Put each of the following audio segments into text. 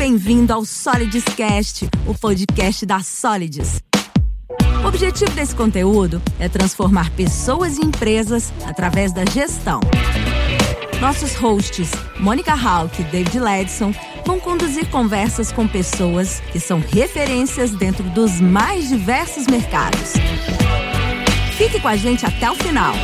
bem-vindo ao Solids Cast, o podcast da Solids. O objetivo desse conteúdo é transformar pessoas e empresas através da gestão. Nossos hosts, Mônica Hawk e David Ledson, vão conduzir conversas com pessoas que são referências dentro dos mais diversos mercados. Fique com a gente até o final.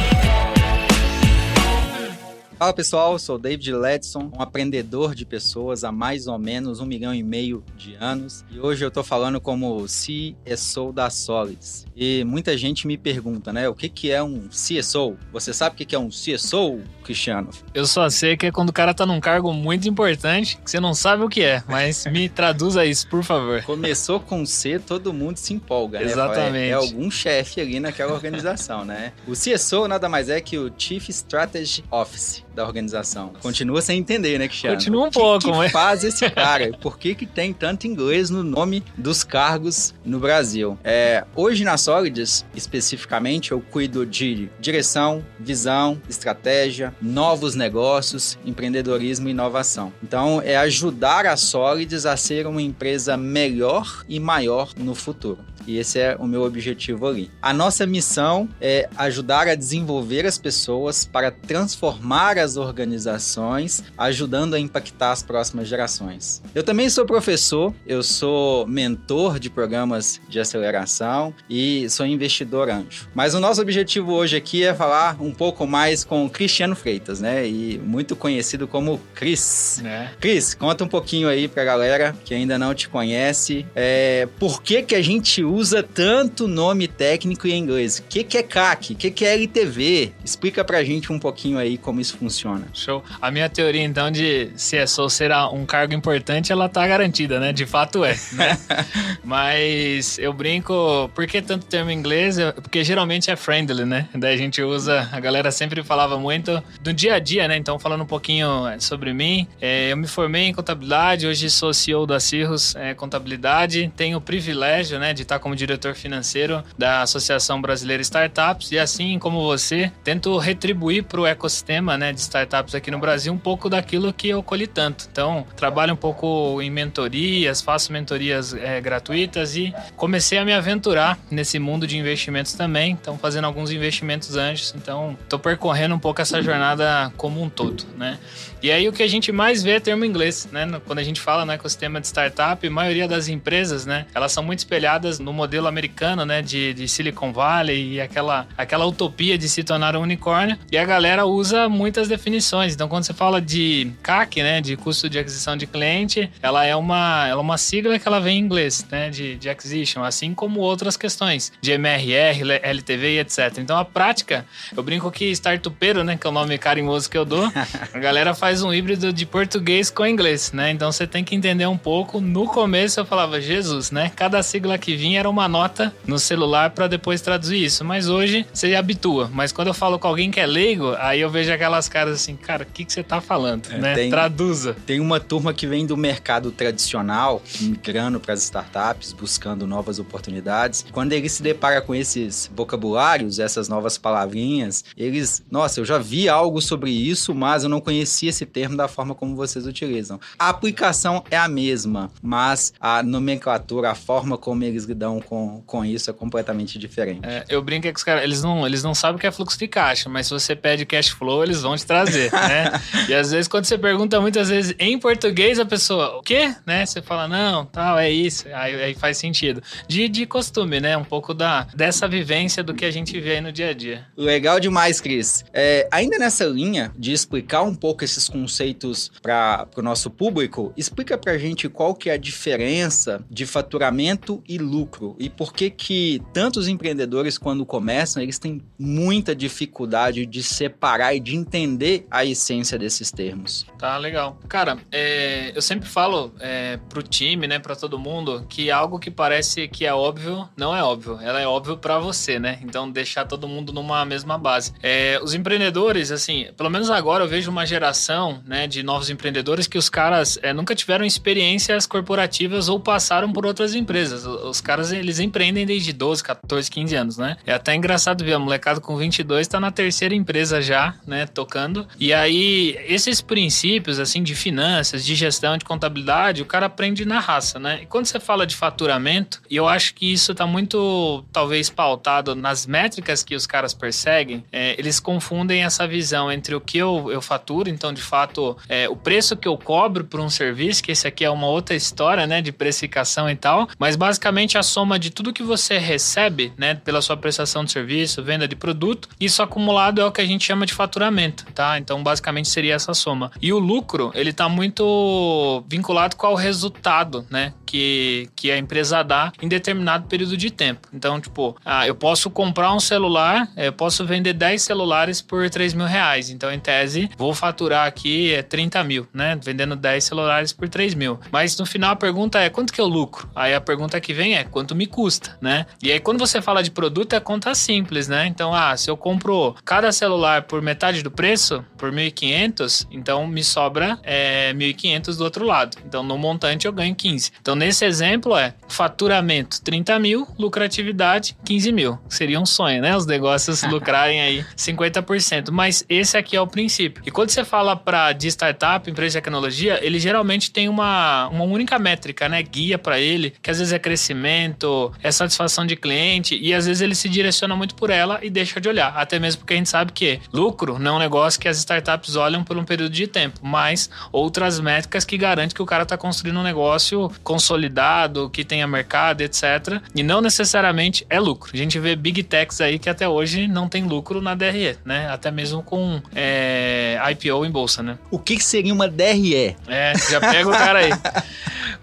Fala pessoal, sou David Ledson, um aprendedor de pessoas há mais ou menos um milhão e meio de anos e hoje eu tô falando como CSO da Solids. E muita gente me pergunta, né, o que que é um CSO? Você sabe o que que é um CSO, Cristiano? Eu só sei que é quando o cara tá num cargo muito importante que você não sabe o que é, mas me traduza isso, por favor. Começou com C, todo mundo se empolga, né? Exatamente. É, é algum chefe ali naquela organização, né? O CSO nada mais é que o Chief Strategy Office da organização. Continua sem entender, né, Cristiano? Continua um que, pouco, que mas... faz esse cara? Por que, que tem tanto inglês no nome dos cargos no Brasil? É, hoje na Solids, especificamente, eu cuido de direção, visão, estratégia, novos negócios, empreendedorismo e inovação. Então, é ajudar a Solids a ser uma empresa melhor e maior no futuro. E esse é o meu objetivo ali. A nossa missão é ajudar a desenvolver as pessoas para transformar as organizações, ajudando a impactar as próximas gerações. Eu também sou professor, eu sou mentor de programas de aceleração e sou investidor anjo. Mas o nosso objetivo hoje aqui é falar um pouco mais com o Cristiano Freitas, né? E muito conhecido como Cris. É. Cris, conta um pouquinho aí pra galera que ainda não te conhece. É, por que que a gente usa tanto nome técnico em inglês? O que que é CAC? O que que é LTV? Explica pra gente um pouquinho aí como isso funciona. Show. A minha teoria, então, de CSO ser um cargo importante, ela tá garantida, né? De fato é, né? Mas eu brinco, por que tanto termo em inglês? Porque geralmente é friendly, né? Daí a gente usa, a galera sempre falava muito do dia a dia, né? Então, falando um pouquinho sobre mim, é, eu me formei em contabilidade, hoje sou CEO da Cirrus é, Contabilidade, tenho o privilégio, né, de estar como diretor financeiro da Associação Brasileira Startups e assim como você, tento retribuir para o ecossistema, né, de startups aqui no Brasil um pouco daquilo que eu colhi tanto. Então, trabalho um pouco em mentorias, faço mentorias é, gratuitas e comecei a me aventurar nesse mundo de investimentos também. Então, fazendo alguns investimentos anjos. Então, tô percorrendo um pouco essa jornada como um todo, né? E aí o que a gente mais vê é termo inglês, né? Quando a gente fala no ecossistema de startup, a maioria das empresas, né? Elas são muito espelhadas no modelo americano, né? De, de Silicon Valley e aquela, aquela utopia de se tornar um unicórnio. E a galera usa muitas definições. Então, quando você fala de CAC, né? De custo de aquisição de cliente, ela é uma, ela é uma sigla que ela vem em inglês, né? De, de acquisition, assim como outras questões de MRR, LTV e etc. Então, a prática, eu brinco que startupeiro, né? Que é o nome carinhoso que eu dou, a galera faz um híbrido de português com inglês, né? Então você tem que entender um pouco. No começo eu falava Jesus, né? Cada sigla que vinha era uma nota no celular para depois traduzir isso. Mas hoje você habitua. Mas quando eu falo com alguém que é leigo, aí eu vejo aquelas caras assim, cara, o que, que você tá falando, É, né? tem- Traduza. Tem uma turma que vem do mercado tradicional, migrando para as startups, buscando novas oportunidades. Quando eles se depara com esses vocabulários, essas novas palavrinhas, eles, nossa, eu já vi algo sobre isso, mas eu não conhecia esse termo da forma como vocês utilizam. A aplicação é a mesma, mas a nomenclatura, a forma como eles lidam com, com isso é completamente diferente. É, eu brinco que os caras, eles não, eles não sabem o que é fluxo de caixa, mas se você pede cash flow, eles vão te trazer, né? e às vezes, quando você pergunta muitas vezes em português, a pessoa, o quê? Né? Você fala, não, tal, é isso. Aí, aí faz sentido. De, de costume, né? Um pouco da, dessa vivência do que a gente vê aí no dia a dia. Legal demais, Cris. É, ainda nessa linha de explicar um pouco esses conceitos para o nosso público, explica pra gente qual que é a diferença de faturamento e lucro e por que que tantos empreendedores quando começam, eles têm muita dificuldade de separar e de entender a essência desses termos. Tá, legal. Cara, é, eu sempre falo é, pro time, né, pra todo mundo, que algo que parece que é óbvio, não é óbvio. Ela é óbvio pra você, né? Então, deixar todo mundo numa mesma base. É, os empreendedores, assim, pelo menos agora eu vejo uma geração, né, de novos empreendedores que os caras é, nunca tiveram experiências corporativas ou passaram por outras empresas. Os caras eles empreendem desde 12, 14, 15 anos, né? É até engraçado ver, a molecada com 22 tá na terceira empresa já, né, tocando. E aí, esses princípios, assim, de finanças, de gestão, de contabilidade, o cara aprende na raça, né? E quando você fala de faturamento, e eu acho que isso tá muito, talvez, pautado nas métricas que os caras perseguem, é, eles confundem essa visão entre o que eu, eu faturo, então, de fato, é, o preço que eu cobro por um serviço, que esse aqui é uma outra história, né, de precificação e tal, mas basicamente a soma de tudo que você recebe, né, pela sua prestação de serviço, venda de produto, isso acumulado é o que a gente chama de faturamento, tá? Então, basicamente seria essa soma. E o lucro, ele tá muito vinculado com o resultado, né, que, que a empresa dá em determinado período de tempo. Então, tipo, ah, eu posso comprar um celular, eu posso vender 10 celulares por 3 mil reais. Então, em tese, vou faturar aqui é 30 mil, né? Vendendo 10 celulares por 3 mil. Mas no final a pergunta é quanto que eu lucro? Aí a pergunta que vem é quanto me custa, né? E aí quando você fala de produto é conta simples, né? Então, ah, se eu compro cada celular por metade do preço, por 1.500, então me sobra é, 1.500 do outro lado. Então no montante eu ganho 15. Então nesse exemplo é faturamento 30 mil, lucratividade 15 mil. Seria um sonho, né? Os negócios lucrarem aí 50%. Mas esse aqui é o princípio. E quando você fala para de startup, empresa de tecnologia, ele geralmente tem uma, uma única métrica, né? Guia para ele, que às vezes é crescimento, é satisfação de cliente, e às vezes ele se direciona muito por ela e deixa de olhar. Até mesmo porque a gente sabe que lucro não é um negócio que as startups olham por um período de tempo, mas outras métricas que garantem que o cara está construindo um negócio consolidado, que tenha mercado, etc. E não necessariamente é lucro. A gente vê big techs aí que até hoje não tem lucro na DRE, né? Até mesmo com é, IPO em bolsa, né? O que, que seria uma DRE? É, já pega o cara aí.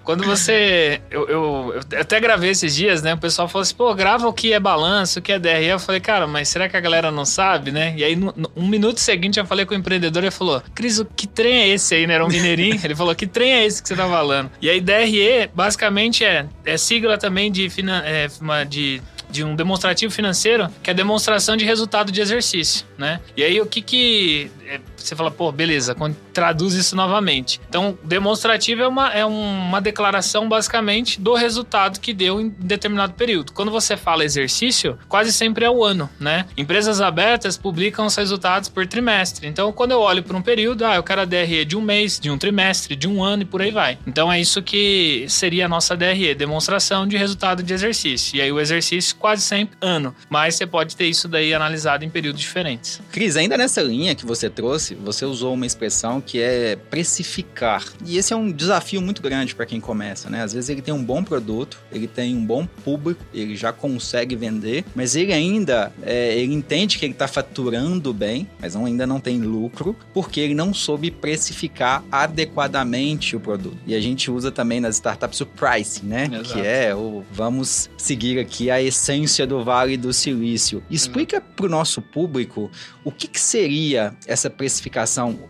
Quando você. Eu, eu, eu, até gravei esses dias, né? O pessoal falou assim, pô, grava o que é balanço, o que é DRE. Eu falei, cara, mas será que a galera não sabe, né? E aí, no, no, um minuto seguinte, eu falei com o empreendedor e ele falou: Cris, que trem é esse aí, né? Era um mineirinho. ele falou: que trem é esse que você tá falando? E aí, DRE, basicamente, é, é sigla também de, é, de de um demonstrativo financeiro, que é demonstração de resultado de exercício, né? E aí o que que é, você fala, pô, beleza, traduz isso novamente. Então, demonstrativo é uma, é uma declaração basicamente do resultado que deu em determinado período. Quando você fala exercício, quase sempre é o ano, né? Empresas abertas publicam os resultados por trimestre. Então, quando eu olho para um período, ah, eu quero a DRE de um mês, de um trimestre, de um ano e por aí vai. Então, é isso que seria a nossa DRE, demonstração de resultado de exercício. E aí, o exercício quase sempre ano, mas você pode ter isso daí analisado em períodos diferentes. Cris, ainda nessa linha que você trouxe, você usou uma expressão que é precificar. E esse é um desafio muito grande para quem começa, né? Às vezes ele tem um bom produto, ele tem um bom público, ele já consegue vender, mas ele ainda é, ele entende que ele está faturando bem, mas ainda não tem lucro, porque ele não soube precificar adequadamente o produto. E a gente usa também nas startups o pricing, né? Exato. Que é o vamos seguir aqui a essência do Vale do Silício. Explica para o nosso público o que, que seria essa precificação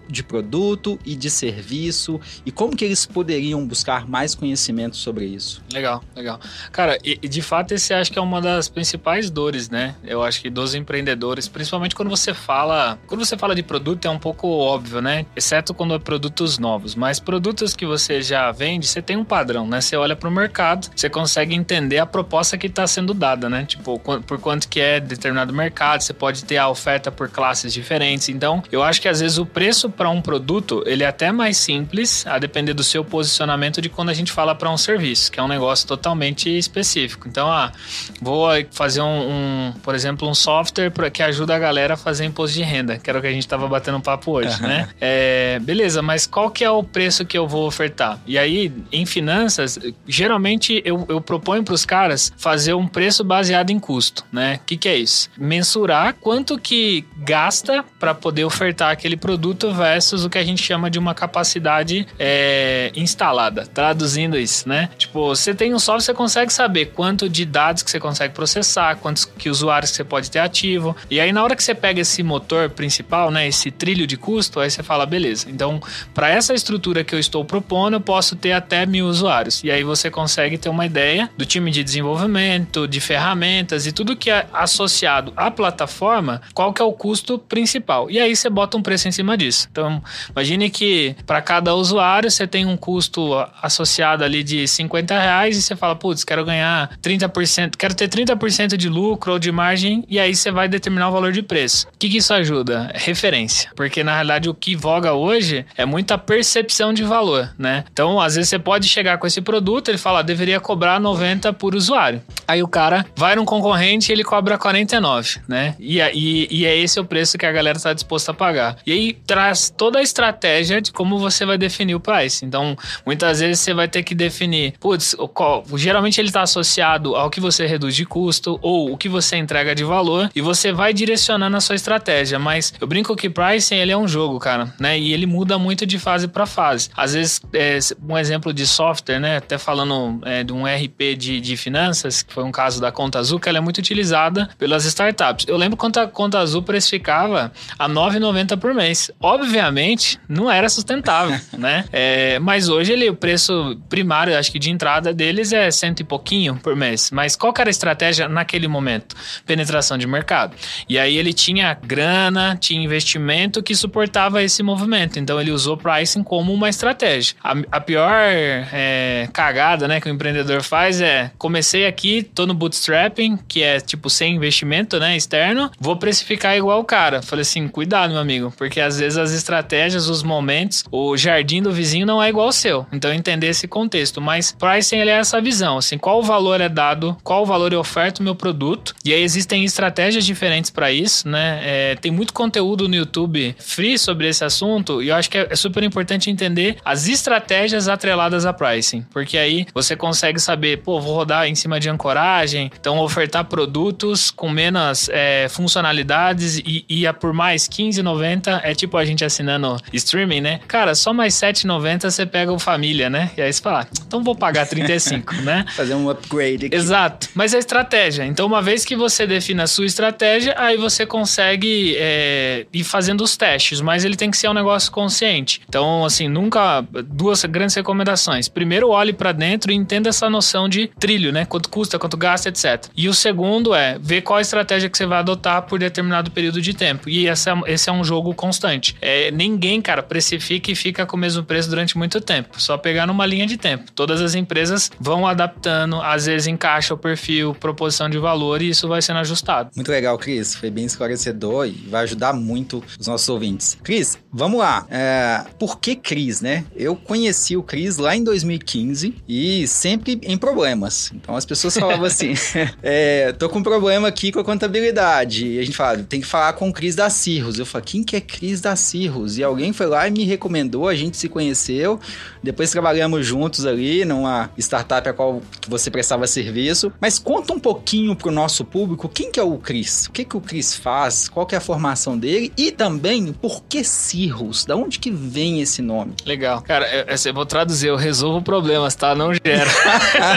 de produto e de serviço e como que eles poderiam buscar mais conhecimento sobre isso. Legal, legal. Cara, e, de fato esse acho que é uma das principais dores, né? Eu acho que dos empreendedores, principalmente quando você fala, quando você fala de produto é um pouco óbvio, né? Exceto quando é produtos novos, mas produtos que você já vende, você tem um padrão, né? Você olha para o mercado, você consegue entender a proposta que está sendo dada, né? Tipo, por quanto que é determinado mercado, você pode ter a oferta por classes diferentes. Então, eu acho que às vezes o preço para um produto, ele é até mais simples, a depender do seu posicionamento de quando a gente fala para um serviço, que é um negócio totalmente específico. Então, ah, vou fazer um, um por exemplo, um software pra, que ajuda a galera a fazer imposto de renda, que era o que a gente estava batendo um papo hoje, né? É, beleza, mas qual que é o preço que eu vou ofertar? E aí, em finanças, geralmente eu, eu proponho para os caras fazer um preço baseado em custo, né? O que, que é isso? Mensurar quanto que gasta para poder ofertar aquele produto versus o que a gente chama de uma capacidade é, instalada. Traduzindo isso, né? Tipo, você tem um software, você consegue saber quanto de dados que você consegue processar, quantos que usuários que você pode ter ativo. E aí, na hora que você pega esse motor principal, né? Esse trilho de custo, aí você fala, beleza. Então, para essa estrutura que eu estou propondo, eu posso ter até mil usuários. E aí você consegue ter uma ideia do time de desenvolvimento, de ferramentas e tudo que é associado à plataforma, qual que é o custo principal. E aí você bota um preço em cima disso. Então, imagine que para cada usuário você tem um custo associado ali de 50 reais e você fala, putz, quero ganhar 30%, quero ter 30% de lucro ou de margem, e aí você vai determinar o valor de preço. O que, que isso ajuda? Referência. Porque na realidade o que voga hoje é muita percepção de valor, né? Então, às vezes você pode chegar com esse produto, ele fala, ah, deveria cobrar 90 por usuário. Aí o cara vai num concorrente e ele cobra 49, né? E, e, e é esse o preço que a galera está disposta a pagar. E aí traz toda a estratégia de como você vai definir o price. Então, muitas vezes você vai ter que definir, putz, qual, geralmente ele está associado ao que você reduz de custo ou o que você entrega de valor e você vai direcionando a sua estratégia. Mas eu brinco que pricing ele é um jogo, cara, né? E ele muda muito de fase para fase. Às vezes, é, um exemplo de software, né? Até falando é, de um RP de, de finanças, que foi um caso da Conta Azul, que ela é muito utilizada pelas startups. Eu lembro quando a Conta Azul precificava a 9,90 por mês. Obviamente, não era sustentável, né? É, mas hoje ele, o preço primário, acho que de entrada deles é cento e pouquinho por mês. Mas qual era a estratégia naquele momento? Penetração de mercado. E aí ele tinha grana, tinha investimento que suportava esse movimento. Então ele usou pricing como uma estratégia. A, a pior é, cagada né, que o empreendedor faz é: comecei aqui, tô no bootstrapping, que é tipo sem investimento né, externo, vou precificar igual o cara. Falei assim: cuidado, meu amigo, porque às vezes as estratégias, os momentos, o jardim do vizinho não é igual ao seu. Então entender esse contexto. Mas pricing ele é essa visão, assim, qual valor é dado, qual valor eu oferto o meu produto. E aí existem estratégias diferentes para isso, né? É, tem muito conteúdo no YouTube free sobre esse assunto e eu acho que é, é super importante entender as estratégias atreladas a pricing, porque aí você consegue saber, pô, vou rodar em cima de ancoragem, então ofertar produtos com menos é, funcionalidades e, e a por mais 15,90 é tipo a gente assinando streaming, né? Cara, só mais 7,90 você pega o família, né? E aí você fala, ah, então vou pagar 35, né? Fazer um upgrade aqui. Exato. Mas é estratégia. Então, uma vez que você define a sua estratégia, aí você consegue é, ir fazendo os testes, mas ele tem que ser um negócio consciente. Então, assim, nunca. Duas grandes recomendações. Primeiro, olhe para dentro e entenda essa noção de trilho, né? Quanto custa, quanto gasta, etc. E o segundo é ver qual a estratégia que você vai adotar por determinado período de tempo. E esse é, esse é um jogo constante. É, ninguém, cara, precifica e fica com o mesmo preço durante muito tempo. Só pegar numa linha de tempo. Todas as empresas vão adaptando, às vezes encaixa o perfil, proposição de valor e isso vai sendo ajustado. Muito legal, Cris. Foi bem esclarecedor e vai ajudar muito os nossos ouvintes. Cris, vamos lá. É, por que Cris, né? Eu conheci o Cris lá em 2015 e sempre em problemas. Então as pessoas falavam assim: é, tô com um problema aqui com a contabilidade. E a gente fala, tem que falar com o Cris da Cirrus. Eu falei, quem que é Cris da Cirrus? E alguém foi lá e me recomendou, a gente se conheceu. Depois trabalhamos juntos ali numa startup a qual você prestava serviço. Mas conta um pouquinho pro nosso público quem que é o Cris, o que que o Cris faz, qual que é a formação dele e também por que Cirrus, da onde que vem esse nome? Legal. Cara, eu, eu vou traduzir, eu resolvo problemas, tá? Não gera.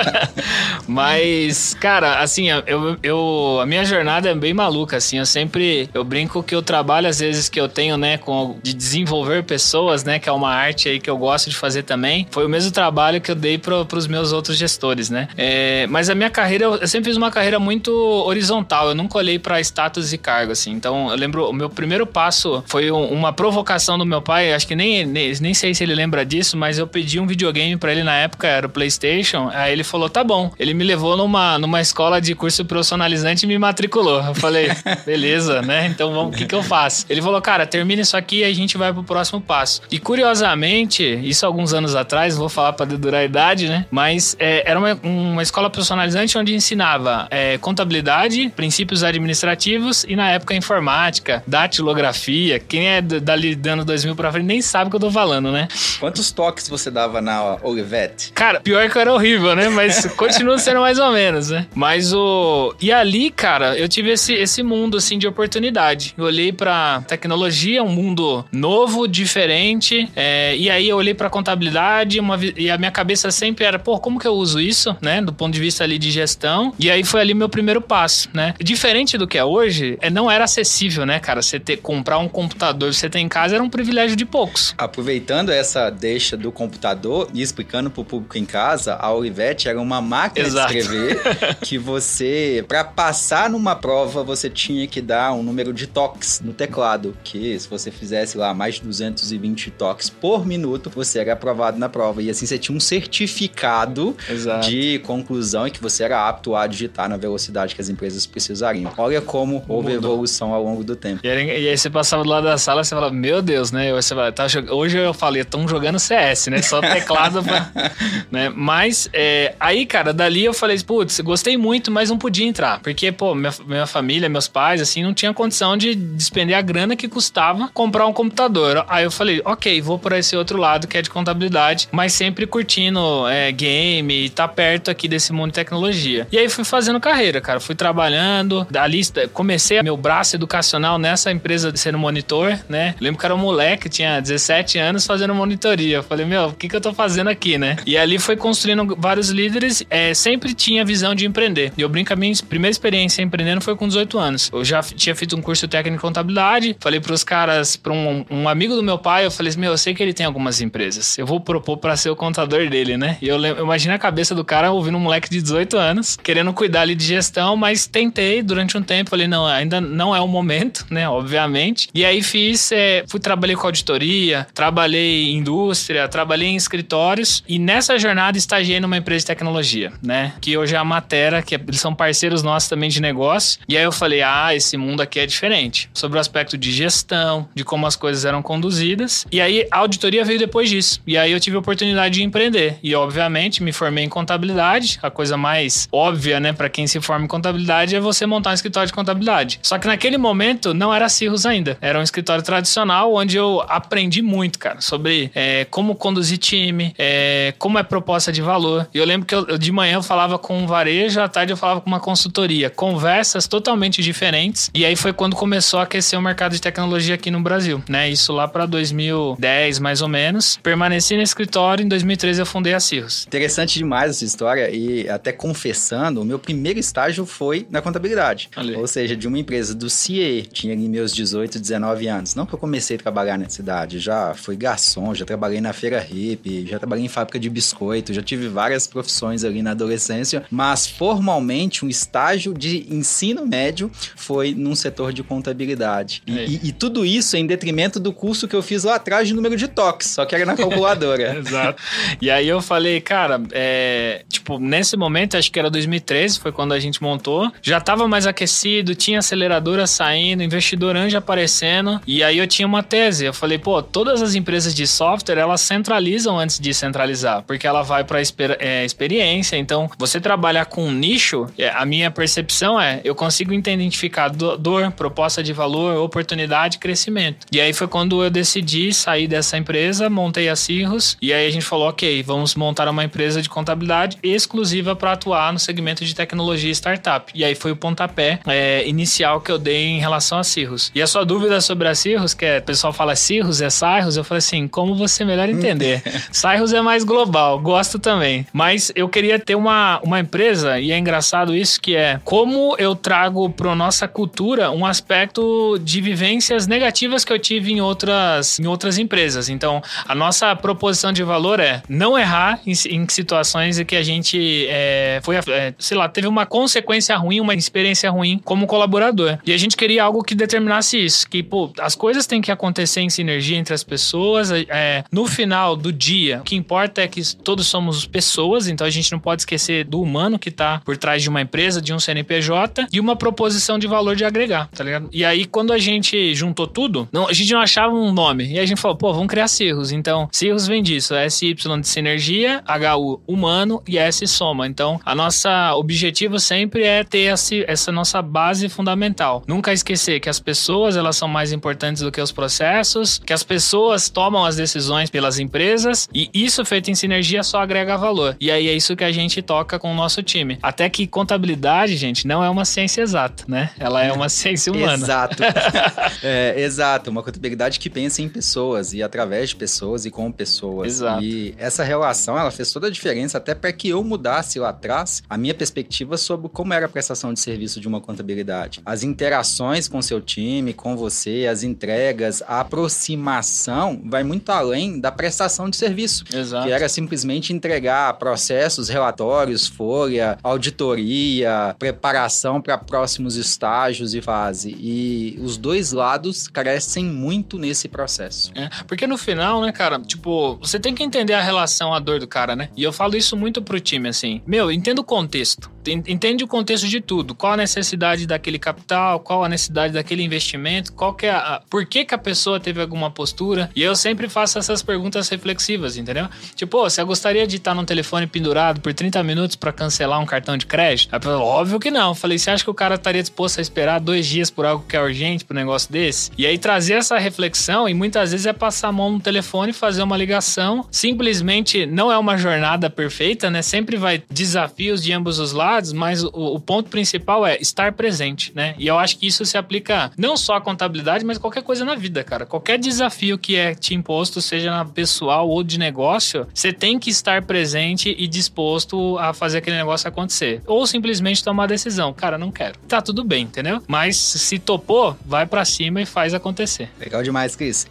Mas, cara, assim, eu, eu, a minha jornada é bem maluca, assim, eu sempre, eu brinco que eu trabalho às vezes que eu tenho, né, com, de desenvolver pessoas, né, que é uma arte aí que eu gosto de fazer também, foi o mesmo trabalho que eu dei para os meus outros gestores, né? É, mas a minha carreira, eu sempre fiz uma carreira muito horizontal, eu nunca olhei para status e cargo, assim. Então, eu lembro, o meu primeiro passo foi um, uma provocação do meu pai, acho que nem, nem, nem sei se ele lembra disso, mas eu pedi um videogame para ele na época, era o PlayStation, aí ele falou, tá bom. Ele me levou numa, numa escola de curso profissionalizante e me matriculou. Eu falei, beleza, né? Então, vamos, o que que eu faço? Ele falou, cara, termina isso aqui e a gente vai pro próximo passo. E curiosamente, isso alguns anos atrás, não vou falar para dedurar a idade, né? Mas é, era uma, uma escola profissionalizante onde ensinava é, contabilidade, princípios administrativos e na época informática, datilografia. Quem é dali dando 2000 pra frente nem sabe o que eu tô falando, né? Quantos toques você dava na Olivetti? Cara, pior que eu era horrível, né? Mas continua sendo mais ou menos, né? Mas o. E ali, cara, eu tive esse, esse mundo, assim, de oportunidade. Eu olhei pra tecnologia, um mundo novo, diferente. É, e aí eu olhei pra contabilidade uma, e a minha cabeça sempre era, pô, como que eu uso isso, né? Do ponto de vista ali de gestão. E aí foi ali meu primeiro passo, né? Diferente do que é hoje, é, não era acessível, né, cara? Você ter, comprar um computador, você ter em casa era um privilégio de poucos. Aproveitando essa deixa do computador e explicando pro público em casa, a Olivetti era uma máquina Exato. de escrever que você, para passar numa prova, você tinha que dar um número de toques no teclado. que se você fizesse lá mais de 220 toques por minuto, você era aprovado na prova. E assim você tinha um certificado Exato. de conclusão e que você era apto a digitar na velocidade que as empresas precisariam. Olha como houve Mudou. evolução ao longo do tempo. E aí, e aí você passava do lado da sala e você falava, meu Deus, né? Você fala, tá, hoje eu falei, estão jogando CS, né? Só teclado pra. né? Mas é, aí, cara, dali eu falei, putz, gostei muito, mas não podia entrar. Porque, pô, minha, minha família, meus pais, assim, não tinha condição de despender a grana que custava comprar um computador. Aí eu falei, ok, vou por esse outro lado que é de contabilidade, mas sempre curtindo é, game e tá perto aqui desse mundo de tecnologia. E aí fui fazendo carreira, cara. Fui trabalhando, dali comecei meu braço educacional nessa empresa de sendo monitor, né? Lembro que era um moleque, tinha 17 anos fazendo monitoria. Eu falei, meu, o que, que eu tô fazendo aqui, né? E ali foi construindo vários líderes, é, sempre tinha visão de empreender. E eu brinco, a minha primeira experiência empreendendo foi com 18 anos. Eu já tinha feito um curso técnico em contabilidade, falei pros caras, pra um, um amigo do meu pai, eu falei meu, eu sei que ele tem algumas empresas. Eu vou propor pra ser o contador dele, né? E eu, eu imagino a cabeça do cara ouvindo um moleque de 18 anos, querendo cuidar ali de gestão, mas tentei durante um tempo, falei, não, ainda não é o momento, né? Obviamente. E aí fiz, é, fui trabalhei com auditoria, trabalhei em indústria, trabalhei em escritórios e nessa jornada estagiei numa empresa de tecnologia, né? Que hoje é a Matera, que é- eles são parceiros nossos também de negócio. E aí eu falei, ah, esse mundo aqui é diferente. Sobre o aspecto de gestão, de como as coisas eram conduzidas. E aí a auditoria veio depois disso. E aí eu tive a oportunidade de empreender. E obviamente me formei em contabilidade. A coisa mais óbvia, né, para quem se forma em contabilidade é você montar um escritório de contabilidade. Só que naquele momento não era Cirrus ainda. Era um escritório tradicional onde eu aprendi muito, cara, sobre é, como conduzir time, é, como é proposta de valor. E eu lembro que eu, de manhã eu falava com um varejo, à tarde eu falava com uma consultoria. Conversas totalmente diferentes. E aí foi quando começou a aquecer o mercado de tecnologia aqui no Brasil, né? Isso lá para 2010, mais ou menos. Permaneci no escritório, em 2013 eu fundei a Cirrus. Interessante demais essa história e até confessando, o meu primeiro estágio foi na contabilidade. Aí. Ou seja, de uma empresa do CIE. Tinha ali meus 18, 19 anos. Não que eu comecei a trabalhar nessa cidade, já fui garçom, já trabalhei na feira hippie, já trabalhei em fábrica de biscoito, já tive várias profissões ali na adolescência, mas formalmente um estágio de ensino médio foi num setor de contabilidade. E, e- e tudo isso em detrimento do curso que eu fiz lá atrás de número de toques, só que era na calculadora. Exato. E aí eu falei, cara, é, tipo, nesse momento, acho que era 2013, foi quando a gente montou, já tava mais aquecido, tinha aceleradora saindo, investidor anjo aparecendo, e aí eu tinha uma tese. Eu falei, pô, todas as empresas de software, elas centralizam antes de centralizar, porque ela vai pra exper- é, experiência. Então, você trabalhar com um nicho, é, a minha percepção é, eu consigo identificar do- dor, proposta de valor, oportunidade, crescimento. E aí foi quando eu decidi sair dessa empresa, montei a Cirrus, e aí a gente falou, ok, vamos montar uma empresa de contabilidade exclusiva para atuar no segmento de tecnologia e startup. E aí foi o pontapé é, inicial que eu dei em relação a Cirrus. E a sua dúvida sobre a Cirrus, que é, o pessoal fala Cirrus, é Cyrus, eu falei assim, como você melhor entender. Cyrus é mais global, gosto também. Mas eu queria ter uma, uma empresa, e é engraçado isso, que é como eu trago para nossa cultura um aspecto de vivências negativas que eu tive em outras, em outras empresas. Então, a nossa proposição de valor é não errar em, em situações em que a gente é, foi, é, sei lá, teve uma consequência ruim, uma experiência ruim como colaborador. E a gente queria algo que determinasse isso, que, pô, as coisas têm que acontecer em sinergia entre as pessoas. é, no final do dia, o que importa é que todos somos pessoas, então a gente não pode esquecer do humano que tá por trás de uma empresa, de um CNPJ, e uma proposição de valor de agregar, tá ligado? E aí, quando a gente juntou tudo, não, a gente não achava um nome. E a gente falou, pô, vamos criar Cirrus. Então, Cirrus vem disso, SY de sinergia, HU humano e S soma. Então, a nossa objetivo sempre é ter esse, essa nossa base fundamental. Nunca esquecer que as pessoas, elas são mais importantes do que os processos, que as pessoas tomam as decisões pelas empresas e isso feito em sinergia só agrega valor. E aí é isso que a gente toca com o nosso time. Até que contabilidade, gente, não é uma ciência exata, né? Ela é uma ciência humana. Exato. é, exato, uma contabilidade que pensa em pessoas e através de pessoas e com pessoas. Exato. E essa relação, ela fez toda a diferença até para que eu mudasse lá atrás a minha perspectiva sobre como era a prestação de serviço de uma contabilidade. As interações com seu time, com você, as entregas, a aproximação vai muito além da prestação de serviço. Exato. Que era simplesmente entregar processos, relatórios, folha, auditoria, preparação para próximos estágios e fase. E os dois lados lados crescem muito nesse processo. É, porque no final, né, cara, tipo, você tem que entender a relação, a dor do cara, né? E eu falo isso muito pro time, assim. Meu, entenda o contexto. Entende o contexto de tudo. Qual a necessidade daquele capital, qual a necessidade daquele investimento, qual que é a. Por que, que a pessoa teve alguma postura? E eu sempre faço essas perguntas reflexivas, entendeu? Tipo, você gostaria de estar num telefone pendurado por 30 minutos para cancelar um cartão de crédito? A pessoa, óbvio que não. Eu falei, você acha que o cara estaria disposto a esperar dois dias por algo que é urgente pro negócio desse? E aí trazer essa reflexão, e muitas vezes é passar a mão no telefone, fazer uma ligação. Simplesmente não é uma jornada perfeita, né? Sempre vai desafios de ambos os lados, mas o, o ponto principal é estar presente, né? E eu acho que isso se aplica não só à contabilidade, mas qualquer coisa na vida, cara. Qualquer desafio que é te imposto, seja na pessoal ou de negócio, você tem que estar presente e disposto a fazer aquele negócio acontecer. Ou simplesmente tomar a decisão. Cara, não quero. Tá tudo bem, entendeu? Mas se topou, vai para cima e faz acontecer. Legal demais, Cris.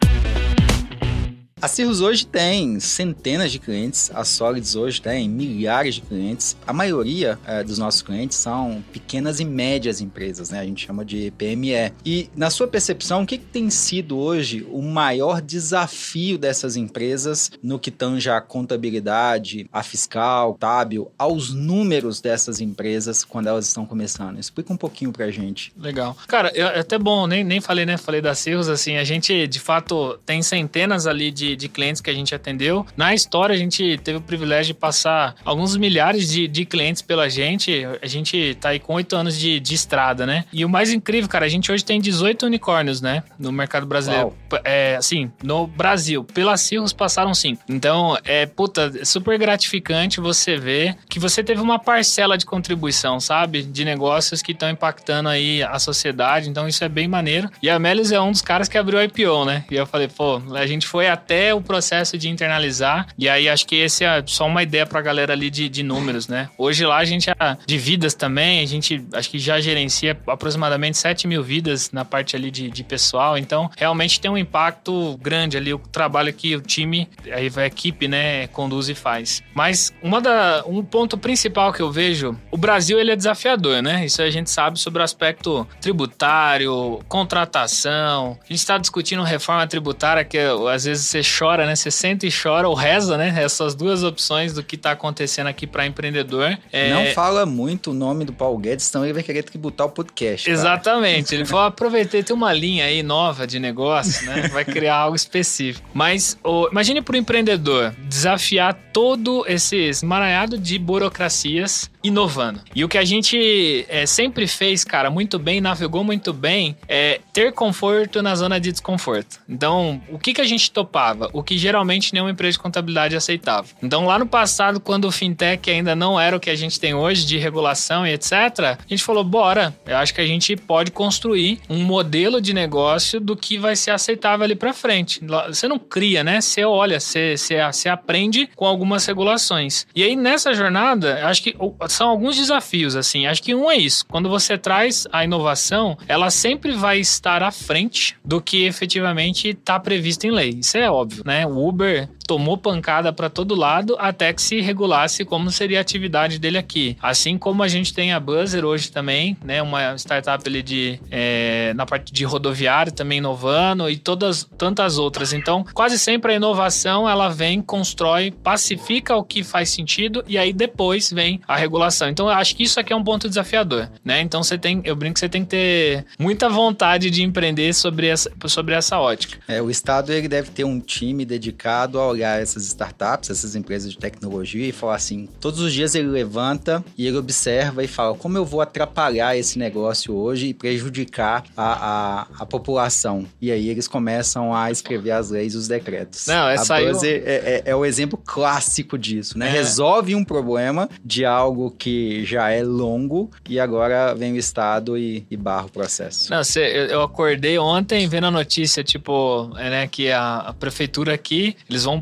A Cirrus hoje tem centenas de clientes, a Solids hoje tem milhares de clientes. A maioria é, dos nossos clientes são pequenas e médias empresas, né? A gente chama de PME. E na sua percepção, o que, que tem sido hoje o maior desafio dessas empresas no que tange a contabilidade, a fiscal, tábil, aos números dessas empresas quando elas estão começando? Explica um pouquinho pra gente. Legal. Cara, é até bom, nem, nem falei, né? Falei da Cirrus, assim, a gente de fato tem centenas ali de de, de clientes que a gente atendeu. Na história, a gente teve o privilégio de passar alguns milhares de, de clientes pela gente. A gente tá aí com oito anos de, de estrada, né? E o mais incrível, cara, a gente hoje tem 18 unicórnios, né? No mercado brasileiro. Uau. É, assim, no Brasil. Pela Cirrus passaram cinco. Então, é, puta, é super gratificante você ver que você teve uma parcela de contribuição, sabe? De negócios que estão impactando aí a sociedade. Então, isso é bem maneiro. E a Melis é um dos caras que abriu o IPO, né? E eu falei, pô, a gente foi até o processo de internalizar. E aí acho que esse é só uma ideia pra galera ali de, de números, né? Hoje lá a gente, de vidas também, a gente acho que já gerencia aproximadamente 7 mil vidas na parte ali de, de pessoal. Então, realmente tem um impacto grande ali o trabalho que o time, a equipe, né, conduz e faz. Mas uma da, um ponto principal que eu vejo, o Brasil ele é desafiador, né? Isso a gente sabe sobre o aspecto tributário, contratação. A gente está discutindo reforma tributária que às vezes você chora, né? Você sente e chora ou reza, né? Essas duas opções do que tá acontecendo aqui para empreendedor. É... Não fala muito o nome do Paulo Guedes, senão ele vai querer tributar o podcast. Exatamente. Ele falou: aproveitei, tem uma linha aí nova de negócio, né? Vai criar algo específico. Mas oh, imagine para o empreendedor desafiar todo esse emaranhado de burocracias inovando. E o que a gente é, sempre fez, cara, muito bem, navegou muito bem, é ter conforto na zona de desconforto. Então, o que, que a gente topava? O que geralmente nenhuma empresa de contabilidade aceitava. Então, lá no passado, quando o fintech ainda não era o que a gente tem hoje de regulação e etc., a gente falou: bora, eu acho que a gente pode construir um modelo de negócio do que vai ser aceitável ali para frente. Você não cria, né? Você olha, você, você, você aprende com algumas regulações. E aí, nessa jornada, acho que são alguns desafios, assim. Acho que um é isso. Quando você traz a inovação, ela sempre vai estar à frente do que efetivamente está previsto em lei. Isso é óbvio, né? O Uber tomou pancada para todo lado até que se regulasse como seria a atividade dele aqui. Assim como a gente tem a Buzzer hoje também, né? Uma startup ali de, é, na parte de rodoviário também inovando e todas tantas outras. Então, quase sempre a inovação ela vem, constrói, pacifica o que faz sentido e aí depois vem a regulação. Então, eu acho que isso aqui é um ponto desafiador, né? Então, você tem, eu brinco que você tem que ter muita vontade de empreender sobre essa, sobre essa ótica. É, o Estado ele deve ter um time dedicado ao olhar essas startups, essas empresas de tecnologia e falar assim: todos os dias ele levanta e ele observa e fala como eu vou atrapalhar esse negócio hoje e prejudicar a, a, a população. E aí eles começam a escrever as leis e os decretos. Não, essa aí. É, é, é, o exemplo clássico disso, né? É. Resolve um problema de algo que já é longo e agora vem o Estado e, e barra o processo. Não, cê, eu acordei ontem vendo a notícia, tipo, é, né, que a, a prefeitura aqui, eles vão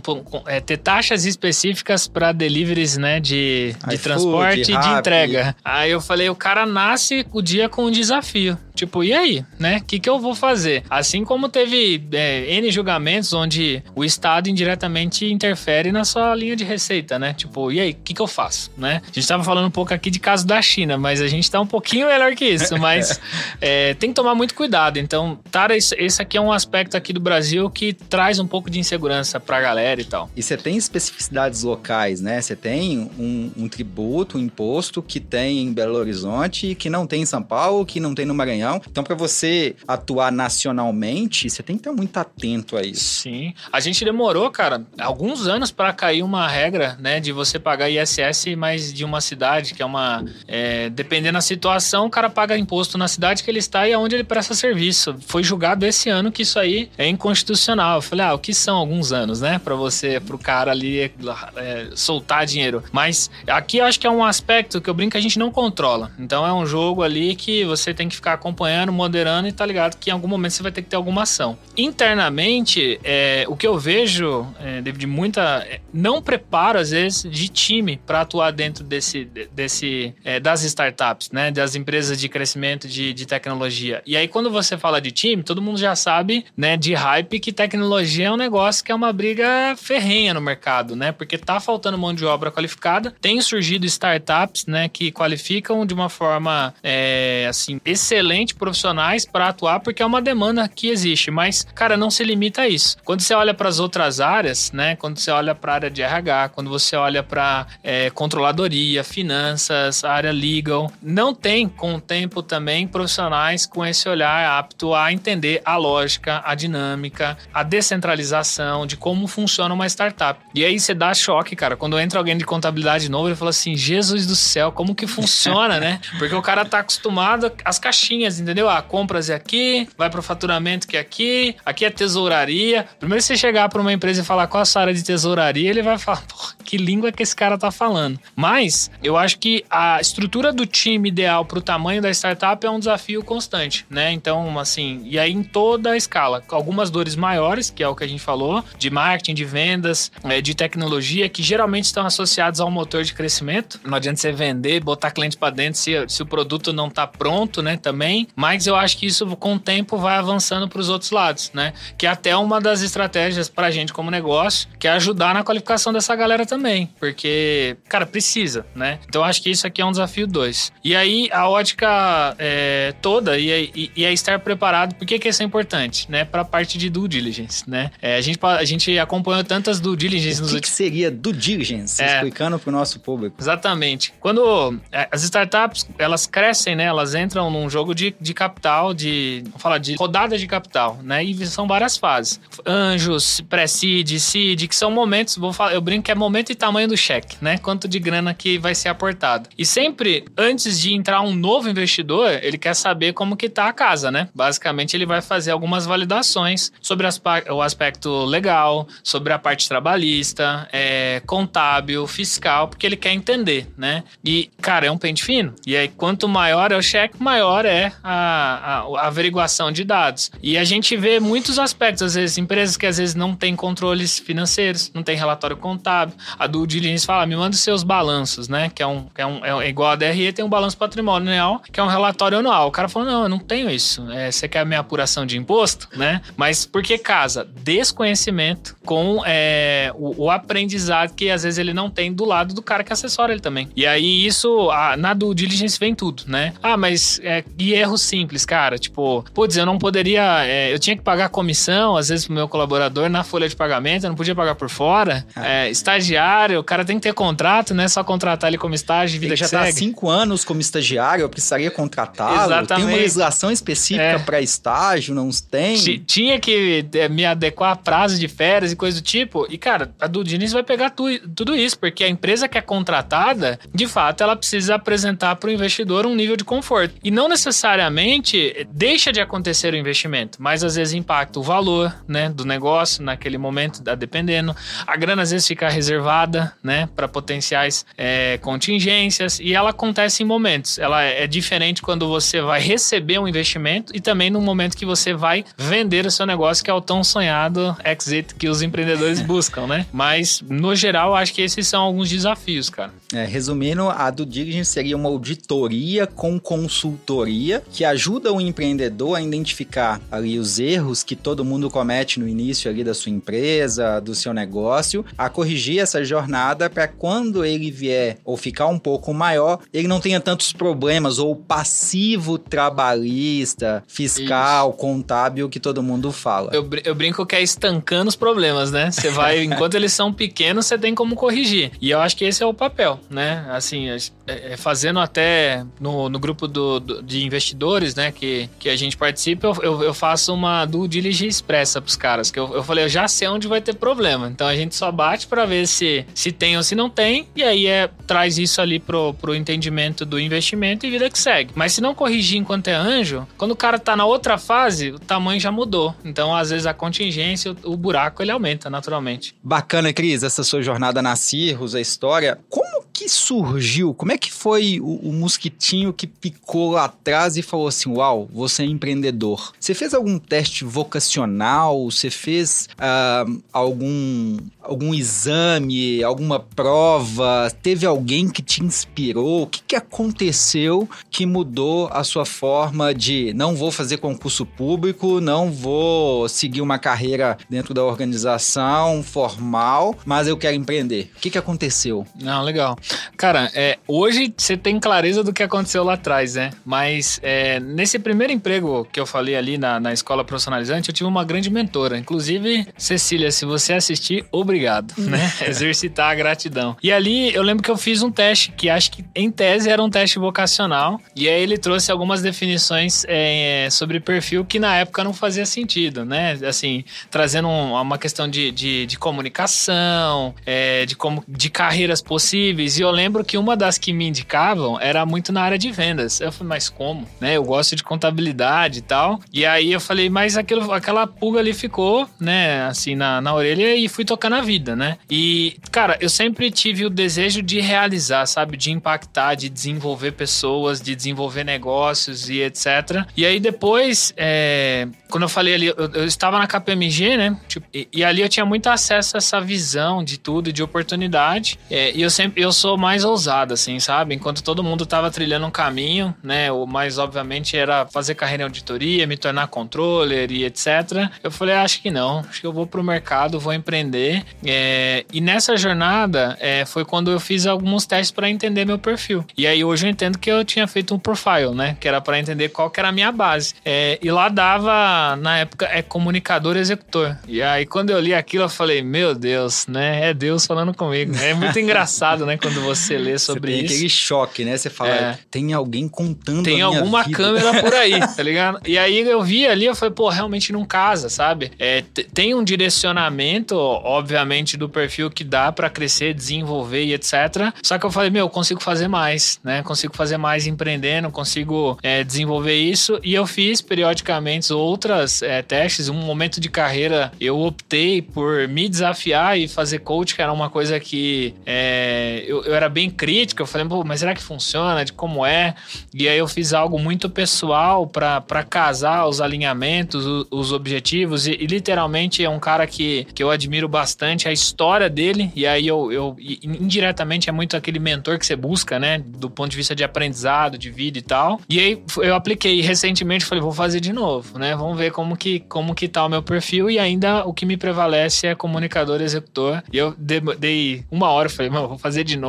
com, com é, ter taxas específicas para deliveries, né, de, de transporte e de entrega. Aí eu falei, o cara nasce o dia com um desafio. Tipo, e aí, né? O que, que eu vou fazer? Assim como teve é, N julgamentos onde o Estado indiretamente interfere na sua linha de receita, né? Tipo, e aí, o que, que eu faço, né? A gente tava falando um pouco aqui de caso da China, mas a gente tá um pouquinho melhor que isso, mas é, tem que tomar muito cuidado. Então, Tara, esse esse aqui é um aspecto aqui do Brasil que traz um pouco de insegurança pra galera e tal. E você tem especificidades locais, né? Você tem um, um tributo, um imposto que tem em Belo Horizonte, que não tem em São Paulo, que não tem no Maranhão. Então, para você atuar nacionalmente, você tem que estar muito atento a isso. Sim. A gente demorou, cara, alguns anos para cair uma regra, né, de você pagar ISS mais de uma cidade, que é uma. É, dependendo da situação, o cara paga imposto na cidade que ele está e aonde ele presta serviço. Foi julgado esse ano que isso aí é inconstitucional. Eu falei, ah, o que são alguns anos, né, para você, pro cara ali é, soltar dinheiro. Mas aqui eu acho que é um aspecto que eu brinco que a gente não controla. Então é um jogo ali que você tem que ficar acompanhando, moderando e tá ligado que em algum momento você vai ter que ter alguma ação. Internamente, é, o que eu vejo, é, de muita. é, não preparo, às vezes, de time para atuar dentro desse, desse é, das startups, né? Das empresas de crescimento de, de tecnologia. E aí, quando você fala de time, todo mundo já sabe, né, de hype, que tecnologia é um negócio que é uma briga ferrenha no mercado, né? Porque tá faltando mão de obra qualificada, tem surgido startups, né, que qualificam de uma forma, é, assim, excelente profissionais para atuar, porque é uma demanda que existe. Mas, cara, não se limita a isso. Quando você olha para as outras áreas, né? Quando você olha para a área de RH, quando você olha para é, controladoria, finanças, área legal, não tem com o tempo também profissionais com esse olhar apto a entender a lógica, a dinâmica, a descentralização de como funciona uma startup. E aí você dá choque, cara. Quando entra alguém de contabilidade novo, ele fala assim: Jesus do céu, como que funciona, né? Porque o cara tá acostumado às caixinhas, entendeu? Ah, compras é aqui, vai pro faturamento que é aqui, aqui é tesouraria. Primeiro você chegar para uma empresa e falar qual a sua área de tesouraria, ele vai falar, porra, que língua que esse cara tá falando. Mas eu acho que a estrutura do time ideal pro tamanho da startup é um desafio constante, né? Então, assim, e aí em toda a escala. Algumas dores maiores, que é o que a gente falou, de marketing, de vendas, é, de tecnologia, que geralmente estão associados ao motor de crescimento. Não adianta você vender, botar cliente para dentro se, se o produto não tá pronto, né? Também. Mas eu acho que isso com o tempo vai avançando para os outros lados, né? Que é até uma das estratégias pra gente como negócio, que é ajudar na qualificação dessa galera também. Porque, cara, precisa, né? Então acho que isso aqui é um desafio dois. E aí a ótica é, toda e, e, e é estar preparado. Por que, que isso é importante, né? Pra parte de due diligence, né? É, a, gente, a gente acompanhou tantas due diligence O nos últimos que seria due diligence? É. Explicando pro nosso público. Exatamente. Quando é, as startups, elas crescem, né? Elas entram num jogo de, de capital, de... Vamos falar de rodada de capital, né? E são várias fases. Anjos, pré-seed, seed, que são momentos... Vou falar, eu brinco que é momento e tamanho do cheque, né? Quanto de grana que vai ser aportado. E sempre, antes de entrar um novo investidor, ele quer saber como que tá a casa, né? Basicamente, ele vai fazer algumas validações sobre as o aspecto legal, sobre a parte trabalhista, é, contábil, fiscal, porque ele quer entender, né? E, cara, é um pente fino. E aí, quanto maior é o cheque, maior é a, a, a averiguação de dados. E a gente vê muitos aspectos, às vezes, empresas que às vezes não têm controles financeiros, não tem relatório contábil. A due diligence fala, me manda os seus balanços, né? Que é, um, que é, um, é igual a DRE, tem um balanço patrimonial, que é um relatório anual. O cara falou, não, eu não tenho isso. É, você quer a minha apuração de imposto, né? Mas por que casa? Desconhecimento com é, o, o aprendizado que às vezes ele não tem do lado do cara que assessora ele também. E aí isso, a, na due diligence vem tudo, né? Ah, mas é, e erros simples, cara? Tipo, putz, eu não poderia, é, eu tinha que pagar comissão, às vezes pro meu colaborador na folha de pagamento, eu não podia pagar por fora. É, estagiário, o cara tem que ter contrato, né? Só contratar ele como estágio, vida Ele já que está há segue. cinco anos como estagiário, eu precisaria contratá-lo. Tem uma legislação específica É. para estágio, não tem? Ti- Tinha que é, me adequar a prazo de férias e coisa do tipo. E, cara, a Due Diligence vai pegar tu- tudo isso, porque a empresa que é contratada, de fato, ela precisa apresentar para o investidor um nível de conforto. E não necessariamente deixa de acontecer o investimento, mas às vezes impacta o valor né, do negócio naquele momento, tá dependendo. A grana às vezes fica reservada né, para potenciais é, contingências e ela acontece em momentos. Ela é diferente quando você vai receber um investimento e também no momento que você vai vender o seu negócio, que é o tão sonhado exit que os empresários empreendedores buscam, né? Mas, no geral, acho que esses são alguns desafios, cara. É, resumindo, a due diligence seria uma auditoria com consultoria que ajuda o empreendedor a identificar ali os erros que todo mundo comete no início ali da sua empresa, do seu negócio, a corrigir essa jornada para quando ele vier ou ficar um pouco maior, ele não tenha tantos problemas ou passivo trabalhista, fiscal, Isso. contábil que todo mundo fala. Eu, eu brinco que é estancando os problemas, né? Você vai, enquanto eles são pequenos, você tem como corrigir. E eu acho que esse é o papel, né? Assim, é, é, fazendo até no, no grupo do, do, de investidores, né, que, que a gente participa, eu, eu, eu faço uma due diligence expressa pros caras, que eu, eu falei, eu já sei onde vai ter problema. Então a gente só bate para ver se, se tem ou se não tem, e aí é, traz isso ali pro, pro entendimento do investimento e vida que segue. Mas se não corrigir enquanto é anjo, quando o cara tá na outra fase, o tamanho já mudou. Então, às vezes, a contingência, o, o buraco, ele aumenta naturalmente. Bacana, Cris, essa sua jornada na Cirrus, a história. Como que surgiu? Como é que foi o, o, mosquitinho que picou lá atrás e falou assim: Uau, você é empreendedor? Você fez algum teste vocacional? Você fez uh, algum, algum exame, alguma prova? Teve alguém que te inspirou? O que, que aconteceu que mudou a sua forma de não vou fazer concurso público, não vou seguir uma carreira dentro da organização formal, mas eu quero empreender? O que, que aconteceu? Não, legal. Cara, é, hoje você tem clareza do que aconteceu lá atrás, né? Mas é, nesse primeiro emprego que eu falei ali na, na escola profissionalizante, eu tive uma grande mentora. Inclusive, Cecília, se você assistir, obrigado, né? Exercitar a gratidão. E ali eu lembro que eu fiz um teste, que acho que em tese era um teste vocacional, e aí ele trouxe algumas definições é, sobre perfil que na época não fazia sentido, né? Assim, trazendo um, uma questão de, de, de comunicação, é, de, como, de carreiras possíveis e eu lembro que uma das que me indicavam era muito na área de vendas. Eu falei, mas como? Né? Eu gosto de contabilidade e tal. E aí eu falei, mas aquilo, aquela pulga ali ficou, né, assim, na, na orelha e fui tocar na vida, né? E, cara, eu sempre tive o desejo de realizar, sabe? De impactar, de desenvolver pessoas, de desenvolver negócios e etc. E aí depois, é, quando eu falei ali, eu, eu, estava na KPMG, né? Tipo, e, e, ali eu tinha muito acesso a essa visão de tudo, de oportunidade. É, e eu sempre, eu sou mais ousado, assim, sabe? Enquanto todo mundo tava trilhando um caminho, né? O mais obviamente era fazer carreira em auditoria, me tornar controller e etc. Eu falei, ah, acho que não. Acho que eu vou pro mercado, vou empreender. É, e nessa jornada é, foi quando eu fiz alguns testes para entender meu perfil. E aí hoje eu entendo que eu tinha feito um profile, né? Que era para entender qual que era a minha base. É, e lá dava, na época, é comunicador executor. E aí quando eu li aquilo, eu falei, meu Deus, né? É Deus falando comigo. É muito engraçado, né? Quando você lê sobre você tem isso. aquele choque, né? Você fala, é. tem alguém contando Tem alguma vida. câmera por aí, tá ligado? E aí eu vi ali, eu falei, pô, realmente não casa, sabe? É, tem um direcionamento, obviamente, do perfil que dá para crescer, desenvolver e etc. Só que eu falei, meu, eu consigo fazer mais, né? Consigo fazer mais empreendendo, consigo é, desenvolver isso. E eu fiz periodicamente outras é, testes. Um momento de carreira, eu optei por me desafiar e fazer coach, que era uma coisa que é, eu, eu, era bem crítico. Eu falei, mas será que funciona? De como é? E aí eu fiz algo muito pessoal para casar os alinhamentos, os, os objetivos. E, e, literalmente é um cara que, que eu admiro bastante a história dele. E aí eu, eu indiretamente é muito aquele mentor que você busca, né? Do ponto de vista de aprendizado, de vida e tal. E aí eu apliquei recentemente, falei, vou fazer de novo, né? Vamos ver como que, como que tá o meu perfil. E ainda o que me prevalece é comunicador executor. E eu dei uma hora, falei, vou fazer de novo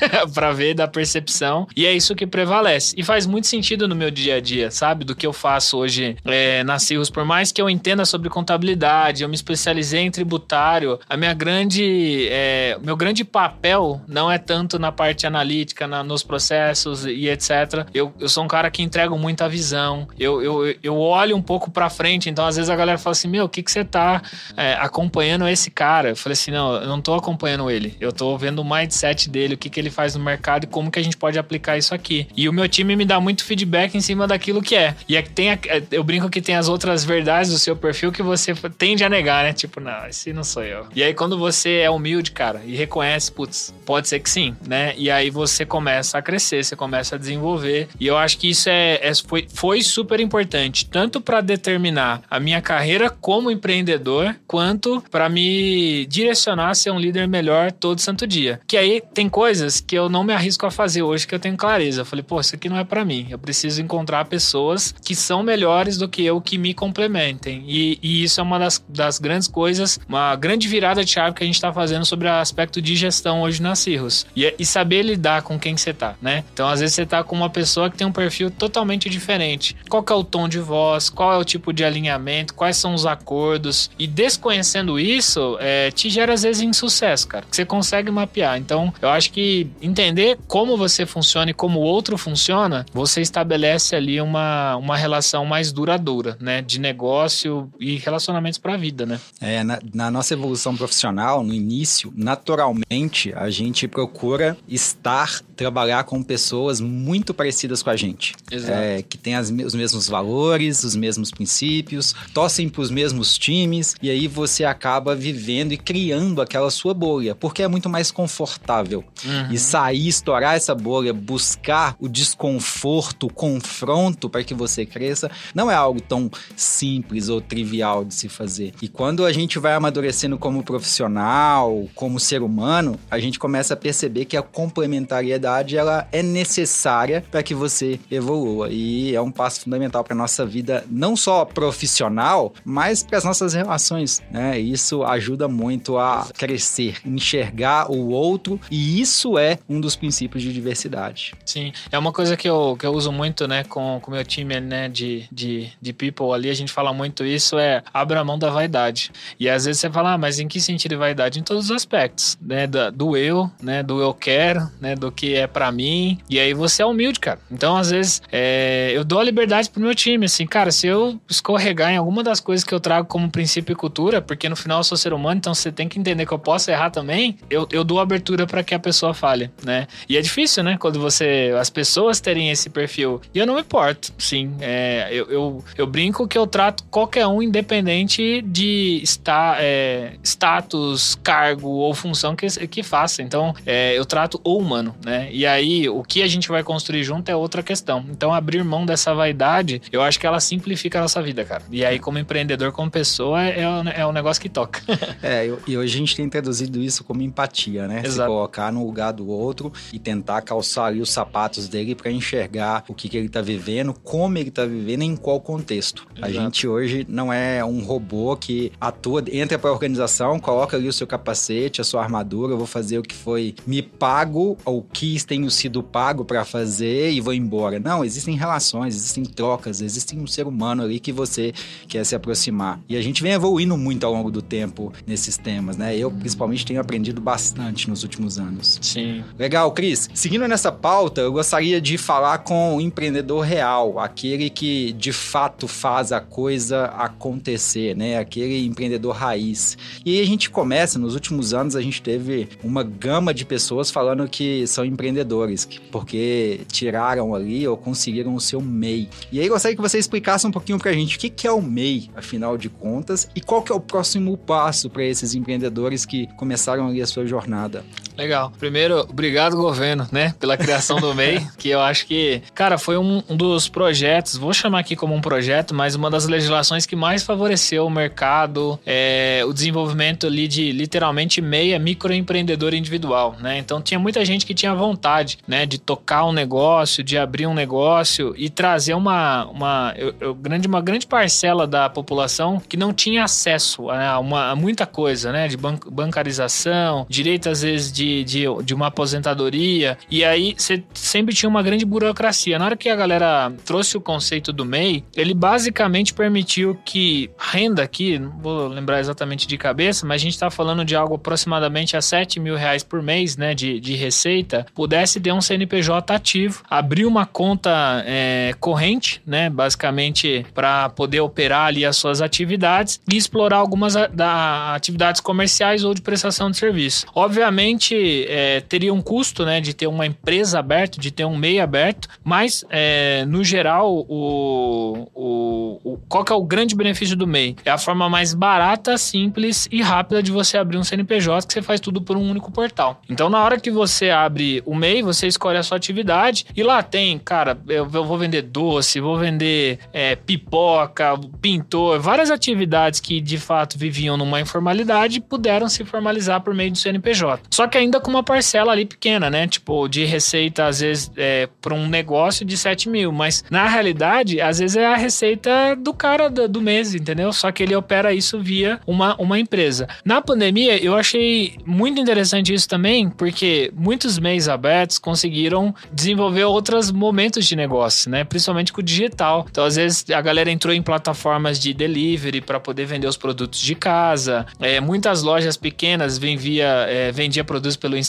para ver da percepção. E é isso que prevalece. E faz muito sentido no meu dia a dia, sabe? Do que eu faço hoje é, na Cirrus. Por mais que eu entenda sobre contabilidade, eu me especializei em tributário, a minha grande. É, meu grande papel não é tanto na parte analítica, na, nos processos e etc. Eu, eu sou um cara que entrego muita visão. Eu, eu, eu olho um pouco para frente, então às vezes a galera fala assim: Meu, o que, que você tá é, acompanhando esse cara? Eu falei assim: Não, eu não tô acompanhando ele. Eu tô vendo o mindset dele, o que, que ele faz no mercado e como que a gente pode aplicar isso aqui. E o meu time me dá muito feedback em cima daquilo que é. E é que tem a, é, eu brinco que tem as outras verdades do seu perfil que você tende a negar, né? Tipo, não, esse não sou eu. E aí, quando você é humilde, cara, e reconhece, putz, pode ser que sim, né? E aí você começa a crescer, você começa a desenvolver. E eu acho que isso é, é foi, foi super importante, tanto para determinar a minha carreira como empreendedor, quanto para me direcionar a ser um líder melhor todo santo dia. Que aí tem coisas que eu não me arrisco a fazer hoje que eu tenho clareza. Eu falei, pô, isso aqui não é para mim. Eu preciso encontrar pessoas que são melhores do que eu, que me complementem. E, e isso é uma das, das grandes coisas, uma grande virada de chave que a gente está fazendo sobre o aspecto de gestão hoje na Cirrus. E, e saber lidar com quem você tá, né? Então, às vezes você tá com uma pessoa que tem um perfil totalmente diferente. Qual que é o tom de voz? Qual é o tipo de alinhamento? Quais são os acordos? E desconhecendo isso, é, te gera às vezes insucesso, cara. Que você consegue mapear. Então, eu acho que entender como você funciona e como o outro funciona, você estabelece ali uma, uma relação mais duradoura, né? De negócio e relacionamentos para a vida, né? É, na, na nossa evolução profissional, no início, naturalmente, a gente procura estar, trabalhar com pessoas muito parecidas com a gente. É, que têm as, os mesmos valores, os mesmos princípios, torcem para os mesmos times, e aí você acaba vivendo e criando aquela sua bolha, porque é muito mais confortável. Uhum. E sair, estourar essa bolha, buscar o desconforto, o confronto para que você cresça, não é algo tão simples ou trivial de se fazer. E quando a gente vai amadurecendo como profissional, como ser humano, a gente começa a perceber que a complementariedade ela é necessária para que você evolua e é um passo fundamental para nossa vida, não só profissional, mas para as nossas relações, né? Isso ajuda muito a crescer, enxergar o outro e isso é um dos princípios de diversidade. Sim, é uma coisa que eu, que eu uso muito, né, com o meu time, né, de, de, de people ali, a gente fala muito isso, é abra mão da vaidade. E às vezes você fala, ah, mas em que sentido de vaidade? Em todos os aspectos, né, do, do eu, né, do eu quero, né, do que é para mim. E aí você é humilde, cara. Então, às vezes, é, eu dou a liberdade pro meu time, assim, cara, se eu escorregar em alguma das coisas que eu trago como princípio e cultura, porque no final eu sou ser humano, então você tem que entender que eu posso errar também, eu, eu dou abertura para que a pessoa fale, né? E é difícil, né, quando você, as pessoas terem esse perfil. E eu não me importo, sim. É, eu, eu, eu, brinco que eu trato qualquer um independente de estar, é, status, cargo ou função que, que faça. Então, é, eu trato o humano, né? E aí, o que a gente vai construir junto é outra questão. Então, abrir mão dessa vaidade, eu acho que ela simplifica a nossa vida, cara. E aí, como empreendedor, como pessoa, é, é um negócio que toca. é, e hoje a gente tem traduzido isso como empatia, né? Exato. Se colocar no lugar do outro e tentar calçar ali os sapatos dele para enxergar o que, que ele tá vivendo, como ele tá vivendo, em qual contexto. Exato. A gente hoje não é um robô que atua, entra para a organização, coloca ali o seu capacete, a sua armadura, eu vou fazer o que foi me pago ou quis tenho sido pago para fazer e vou embora. Não, existem relações, existem trocas, existe um ser humano ali que você quer se aproximar. E a gente vem evoluindo muito ao longo do tempo nesses temas, né? Eu, principalmente, tenho aprendido bastante nos últimos anos. Sim. Legal, Cris. Seguindo nessa pauta, eu gostaria de falar com o empreendedor real, aquele que de fato faz a coisa acontecer, né? Aquele empreendedor raiz. E aí a gente começa, nos últimos anos, a gente teve uma gama de pessoas falando que são empreendedores, porque tiraram ali ou conseguiram o seu MEI. E aí gostaria que você explicasse um pouquinho pra gente o que é o MEI, afinal de contas, e qual que é o próximo passo para esses empreendedores que começaram ali a sua jornada. Legal. Primeiro, obrigado, governo, né, pela criação do MEI, que eu acho que, cara, foi um, um, dos projetos, vou chamar aqui como um projeto, mas uma das legislações que mais favoreceu o mercado, é, o desenvolvimento ali de literalmente meia microempreendedor individual, né? Então tinha muita gente que tinha vontade, né, de tocar um negócio, de abrir um negócio e trazer uma, uma, eu, eu, grande, uma grande parcela da população que não tinha acesso a, uma, a muita coisa, né, de ban bancarização, direito às vezes de de, de, uma aposentadoria. E aí você sempre tinha uma grande burocracia. Na hora que a galera trouxe o conceito do MEI, ele basicamente permitiu que renda aqui, não vou lembrar exatamente de cabeça, mas a gente está falando de algo aproximadamente a 7 mil reais por mês, né, de, de receita, pudesse ter um CNPJ ativo, abrir uma conta é, corrente, né, basicamente para poder operar ali as suas atividades e explorar algumas da, atividades comerciais ou de prestação de serviço. Obviamente, é, teria um custo, né, de ter uma empresa aberta, de ter um MEI aberto, mas é, no geral, o, o, o, qual que é o grande benefício do MEI? É a forma mais barata, simples e rápida de você abrir um CNPJ, que você faz tudo por um único portal. Então, na hora que você abre o MEI, você escolhe a sua atividade e lá tem, cara, eu, eu vou vender doce, vou vender é, pipoca, pintor, várias atividades que de fato viviam numa informalidade puderam se formalizar por meio do CNPJ. Só que ainda com uma parcela ali pequena, né? Tipo, de receita, às vezes, é, para um negócio de 7 mil. Mas na realidade, às vezes é a receita do cara do, do mês, entendeu? Só que ele opera isso via uma, uma empresa. Na pandemia, eu achei muito interessante isso também, porque muitos meios abertos conseguiram desenvolver outros momentos de negócio, né? Principalmente com o digital. Então, às vezes, a galera entrou em plataformas de delivery para poder vender os produtos de casa. É, muitas lojas pequenas vendia, é, vendia produtos pelo Instagram,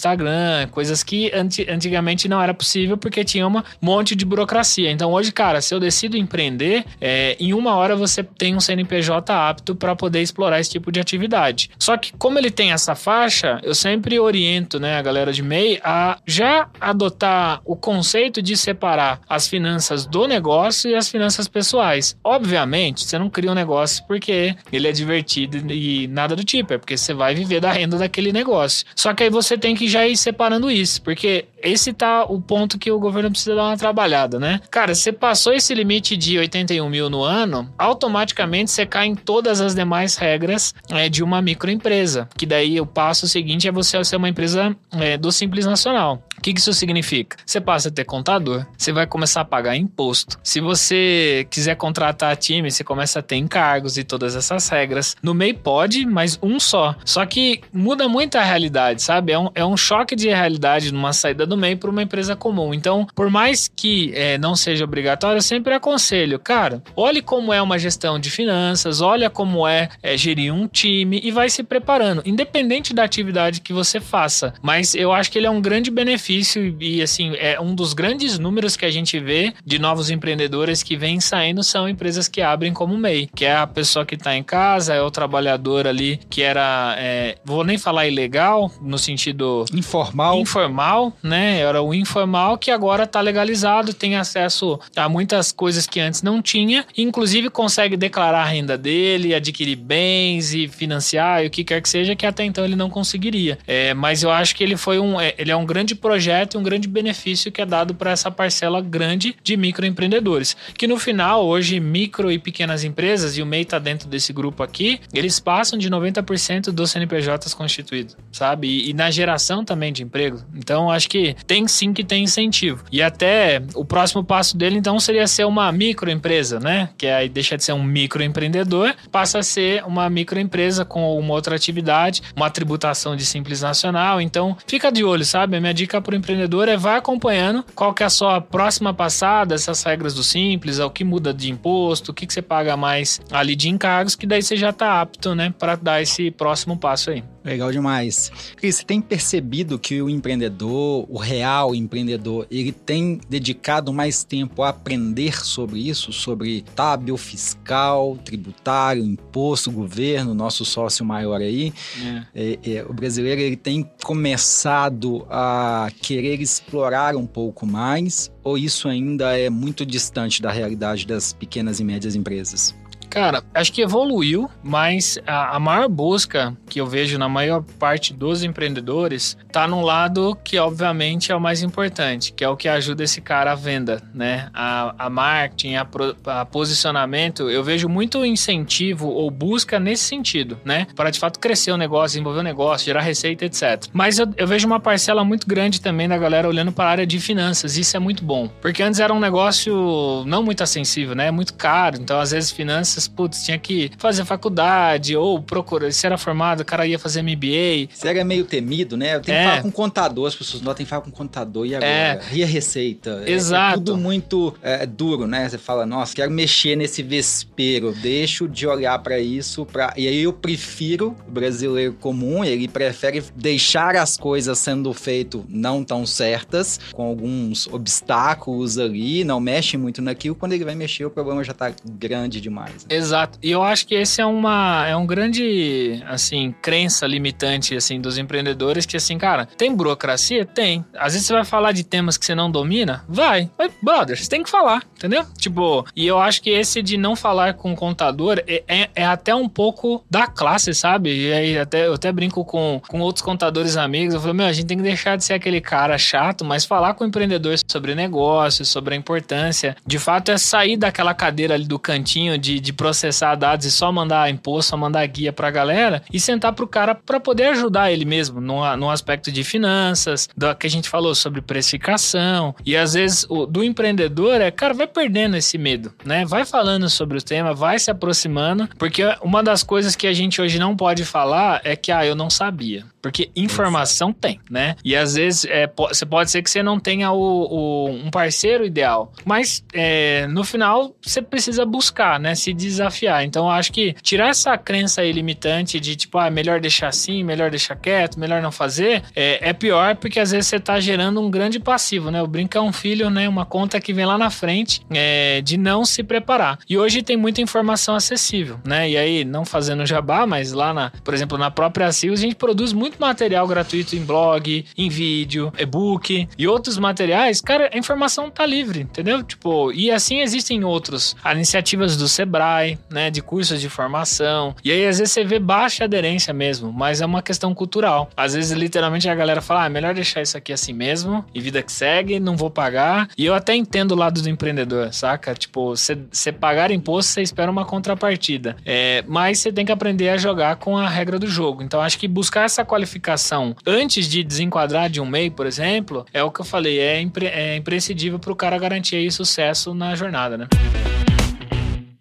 coisas que anti, antigamente não era possível porque tinha um monte de burocracia. Então, hoje, cara, se eu decido empreender, é, em uma hora você tem um CNPJ apto para poder explorar esse tipo de atividade. Só que, como ele tem essa faixa, eu sempre oriento né, a galera de MEI a já adotar o conceito de separar as finanças do negócio e as finanças pessoais. Obviamente, você não cria um negócio porque ele é divertido e nada do tipo, é porque você vai viver da renda daquele negócio. Só que aí você tem que já ir separando isso, porque esse tá o ponto que o governo precisa dar uma trabalhada, né? Cara, você passou esse limite de 81 mil no ano, automaticamente você cai em todas as demais regras é, de uma microempresa. Que daí o passo seguinte é você ser uma empresa é, do Simples Nacional. O que, que isso significa? Você passa a ter contador, você vai começar a pagar imposto. Se você quiser contratar time, você começa a ter encargos e todas essas regras. No MEI pode, mas um só. Só que muda muito a realidade, sabe? É um, é um choque de realidade numa saída do MEI para uma empresa comum. Então, por mais que é, não seja obrigatório, eu sempre aconselho, cara, olhe como é uma gestão de finanças, olha como é, é gerir um time e vai se preparando, independente da atividade que você faça. Mas eu acho que ele é um grande benefício e assim, é um dos grandes números que a gente vê de novos empreendedores que vêm saindo são empresas que abrem como MEI, que é a pessoa que está em casa, é o trabalhador ali que era, é, vou nem falar ilegal, no sentido informal, informal, né? Era o informal que agora está legalizado, tem acesso a muitas coisas que antes não tinha, inclusive consegue declarar a renda dele, adquirir bens e financiar e o que quer que seja que até então ele não conseguiria. É, mas eu acho que ele foi um, é, ele é um grande projeto e um grande benefício que é dado para essa parcela grande de microempreendedores. Que no final, hoje, micro e pequenas empresas, e o MEI está dentro desse grupo aqui, eles passam de 90% dos CNPJs constituídos, sabe? E, e, na geração também de emprego. Então, acho que tem sim que tem incentivo. E até o próximo passo dele, então, seria ser uma microempresa, né? Que aí deixa de ser um microempreendedor, passa a ser uma microempresa com uma outra atividade, uma tributação de simples nacional. Então, fica de olho, sabe? A minha dica para o empreendedor é vá acompanhando qual que é a sua próxima passada, essas regras do simples, o que muda de imposto, o que, que você paga mais ali de encargos, que daí você já está apto, né, para dar esse próximo passo aí. Legal demais. Cris, você tem percebido que o empreendedor, o real empreendedor, ele tem dedicado mais tempo a aprender sobre isso, sobre tábio fiscal, tributário, imposto, governo, nosso sócio maior aí. É. É, é, o brasileiro ele tem começado a querer explorar um pouco mais, ou isso ainda é muito distante da realidade das pequenas e médias empresas? Cara, acho que evoluiu, mas a, a, maior busca que eu vejo na maior parte dos empreendedores tá num lado que, obviamente, é o mais importante, que é o que ajuda esse cara à venda, né? A, a marketing, a, pro, a posicionamento, eu vejo muito incentivo ou busca nesse sentido, né? Para de fato crescer o negócio, desenvolver o negócio, gerar receita, etc. Mas eu, eu vejo uma parcela muito grande também da galera olhando para a área de finanças, isso é muito bom. Porque antes era um negócio não muito acessível, né? Muito caro, então às vezes finanças putz, tinha que fazer faculdade ou procurar. Se era formado, o cara ia fazer MBA. Você era meio temido, né? Eu tenho é. que falar com contador, as pessoas não tem que falar com contador e agora? É. E a receita? Exato. É, é tudo muito é, duro, né? Você fala, nossa, quero mexer nesse vespeiro, deixo de olhar para isso. Pra... E aí eu prefiro o brasileiro comum, ele prefere deixar as coisas sendo feito não tão certas, com alguns obstáculos ali, não mexe muito naquilo. Quando ele vai mexer, o problema já tá grande demais. Exato. E eu acho que esse é uma é um grande assim crença limitante assim dos empreendedores que assim, cara, tem burocracia? Tem. Às vezes você vai falar de temas que você não domina? Vai. Mas, brother, você tem que falar, entendeu? Tipo, e eu acho que esse de não falar com o contador é, é, é até um pouco da classe, sabe? E aí até, eu até brinco com, com outros contadores amigos. Eu falo, meu, a gente tem que deixar de ser aquele cara chato, mas falar com o empreendedor sobre negócios, sobre a importância. De fato, é sair daquela cadeira ali do cantinho de, de processar dados e só mandar imposto, só mandar guia pra galera e sentar pro cara para poder ajudar ele mesmo no, no aspecto de finanças, do que a gente falou sobre precificação. E às vezes o, do empreendedor é, cara, vai perdendo esse medo, né? Vai falando sobre o tema, vai se aproximando, porque uma das coisas que a gente hoje não pode falar é que, ah, eu não sabia. Porque informação Exato. tem, né? E às vezes é, você pode ser que você não tenha o, o um parceiro ideal. Mas é, no final você precisa buscar, né? Se desafiar. Então acho que tirar essa crença aí limitante de tipo, ah, melhor deixar assim, melhor deixar quieto, melhor não fazer, é, é pior porque às vezes você tá gerando um grande passivo, né? O brinco é um filho, né? Uma conta que vem lá na frente é, de não se preparar. E hoje tem muita informação acessível, né? E aí, não fazendo jabá, mas lá na, por exemplo, na própria CIOS, a gente produz muito muito material gratuito em blog, em vídeo, e-book e outros materiais, cara, a informação tá livre, entendeu? Tipo, e assim existem outros, iniciativas do Sebrae, né, de cursos de formação. E aí às vezes você vê baixa aderência mesmo, mas é uma questão cultural. Às vezes literalmente a galera fala: "Ah, é melhor deixar isso aqui assim mesmo, e vida que segue, não vou pagar". E eu até entendo o lado do empreendedor, saca? Tipo, você pagar imposto, você espera uma contrapartida. É, mas você tem que aprender a jogar com a regra do jogo. Então acho que buscar essa qualificação qualificação antes de desenquadrar de um MEI, por exemplo, é o que eu falei, é, impre é imprescindível para o cara garantir aí sucesso na jornada, né?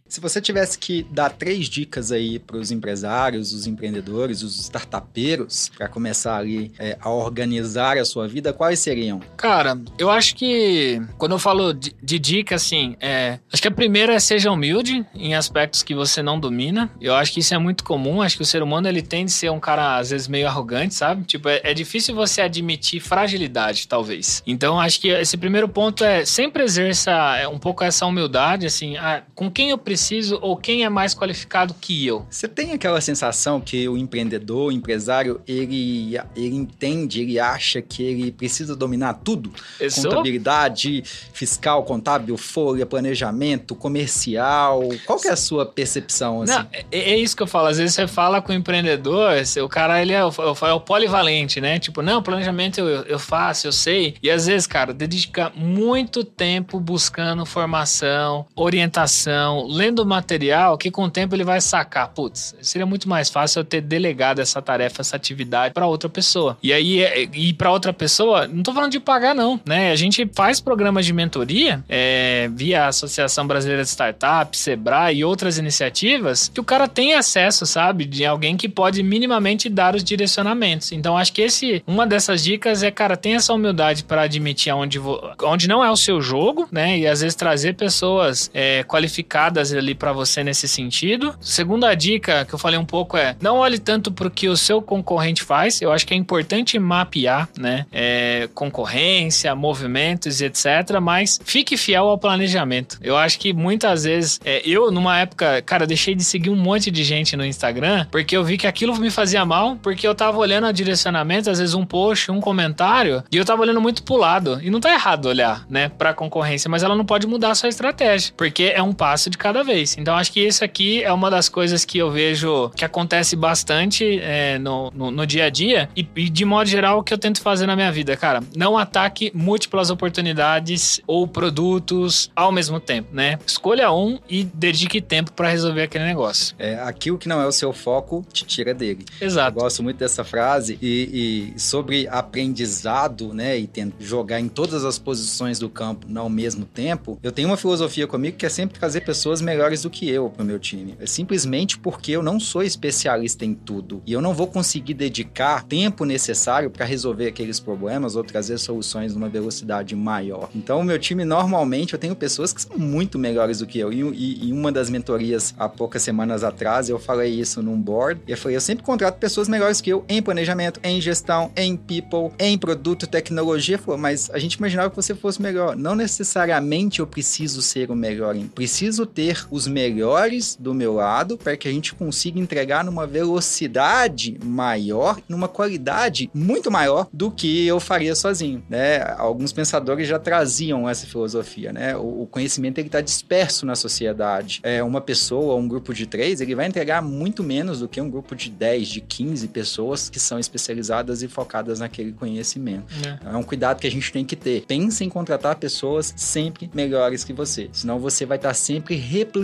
Se você tivesse que dar três dicas aí para os empresários, os empreendedores, os startupeiros, para começar ali é, a organizar a sua vida, quais seriam? Cara, eu acho que quando eu falo de, de dica, assim, é, acho que a primeira é seja humilde em aspectos que você não domina. Eu acho que isso é muito comum. Acho que o ser humano ele tende a ser um cara às vezes meio arrogante, sabe? Tipo, é, é difícil você admitir fragilidade, talvez. Então, acho que esse primeiro ponto é sempre exerça é, um pouco essa humildade, assim, ah, com quem eu preciso preciso ou quem é mais qualificado que eu? Você tem aquela sensação que o empreendedor, o empresário, ele, ele entende, ele acha que ele precisa dominar tudo? Eu Contabilidade, fiscal, contábil, folha, planejamento, comercial. Qual que é a sua percepção? Assim? Não, é, é, isso que eu falo. Às vezes você fala com o empreendedor, o cara ele é o, é o polivalente, né? Tipo, não, planejamento eu, eu faço, eu sei. E às vezes, cara, dedica muito tempo buscando formação, orientação, lendo material que com o tempo ele vai sacar, putz, seria muito mais fácil eu ter delegado essa tarefa, essa atividade para outra pessoa. E aí, é, e para outra pessoa, não tô falando de pagar não, né? A gente faz programas de mentoria é, via Associação Brasileira de Startups, Sebrae e outras iniciativas que o cara tem acesso, sabe, de alguém que pode minimamente dar os direcionamentos. Então, acho que esse, uma dessas dicas é, cara, tenha essa humildade para admitir onde, onde não é o seu jogo, né? E às vezes trazer pessoas é, qualificadas ali para você nesse sentido. Segunda dica que eu falei um pouco é: não olhe tanto para o que o seu concorrente faz. Eu acho que é importante mapear, né? É, concorrência, movimentos etc. Mas fique fiel ao planejamento. Eu acho que muitas vezes, é, eu numa época, cara, deixei de seguir um monte de gente no Instagram porque eu vi que aquilo me fazia mal, porque eu tava olhando a direcionamento, às vezes um post, um comentário, e eu tava olhando muito pro lado. E não tá errado olhar, né, pra concorrência, mas ela não pode mudar a sua estratégia, porque é um passo de cada vez. Então acho que isso aqui é uma das coisas que eu vejo que acontece bastante é, no, no, no, dia a dia e, e, de modo geral o que eu tento fazer na minha vida, cara. Não ataque múltiplas oportunidades ou produtos ao mesmo tempo, né? Escolha um e dedique tempo para resolver aquele negócio. É, aquilo que não é o seu foco te tira dele. Exato. Eu gosto muito dessa frase e, e sobre aprendizado, né? E tento jogar em todas as posições do campo ao mesmo tempo. Eu tenho uma filosofia comigo que é sempre trazer pessoas melhores melhores do que eu pro meu time. É simplesmente porque eu não sou especialista em tudo. E eu não vou conseguir dedicar tempo necessário para resolver aqueles problemas ou trazer soluções numa velocidade maior. Então, o meu time, normalmente, eu tenho pessoas que são muito melhores do que eu. E, em uma das mentorias, há poucas semanas atrás, eu falei isso num board. E eu falei, eu sempre contrato pessoas melhores que eu em planejamento, em gestão, em people, em produto, tecnologia. Falou, mas a gente imaginava que você fosse melhor. Não necessariamente eu preciso ser o melhor. Preciso ter os melhores do meu lado para que a gente consiga entregar numa velocidade maior, numa qualidade muito maior do que eu faria sozinho, né? Alguns pensadores já traziam essa filosofia, né? O, conhecimento ele está disperso na sociedade. É uma pessoa, um grupo de três, ele vai entregar muito menos do que um grupo de 10, de 15 pessoas que são especializadas e focadas naquele conhecimento. É. é um cuidado que a gente tem que ter. Pense em contratar pessoas sempre melhores que você, senão você vai estar tá sempre replicando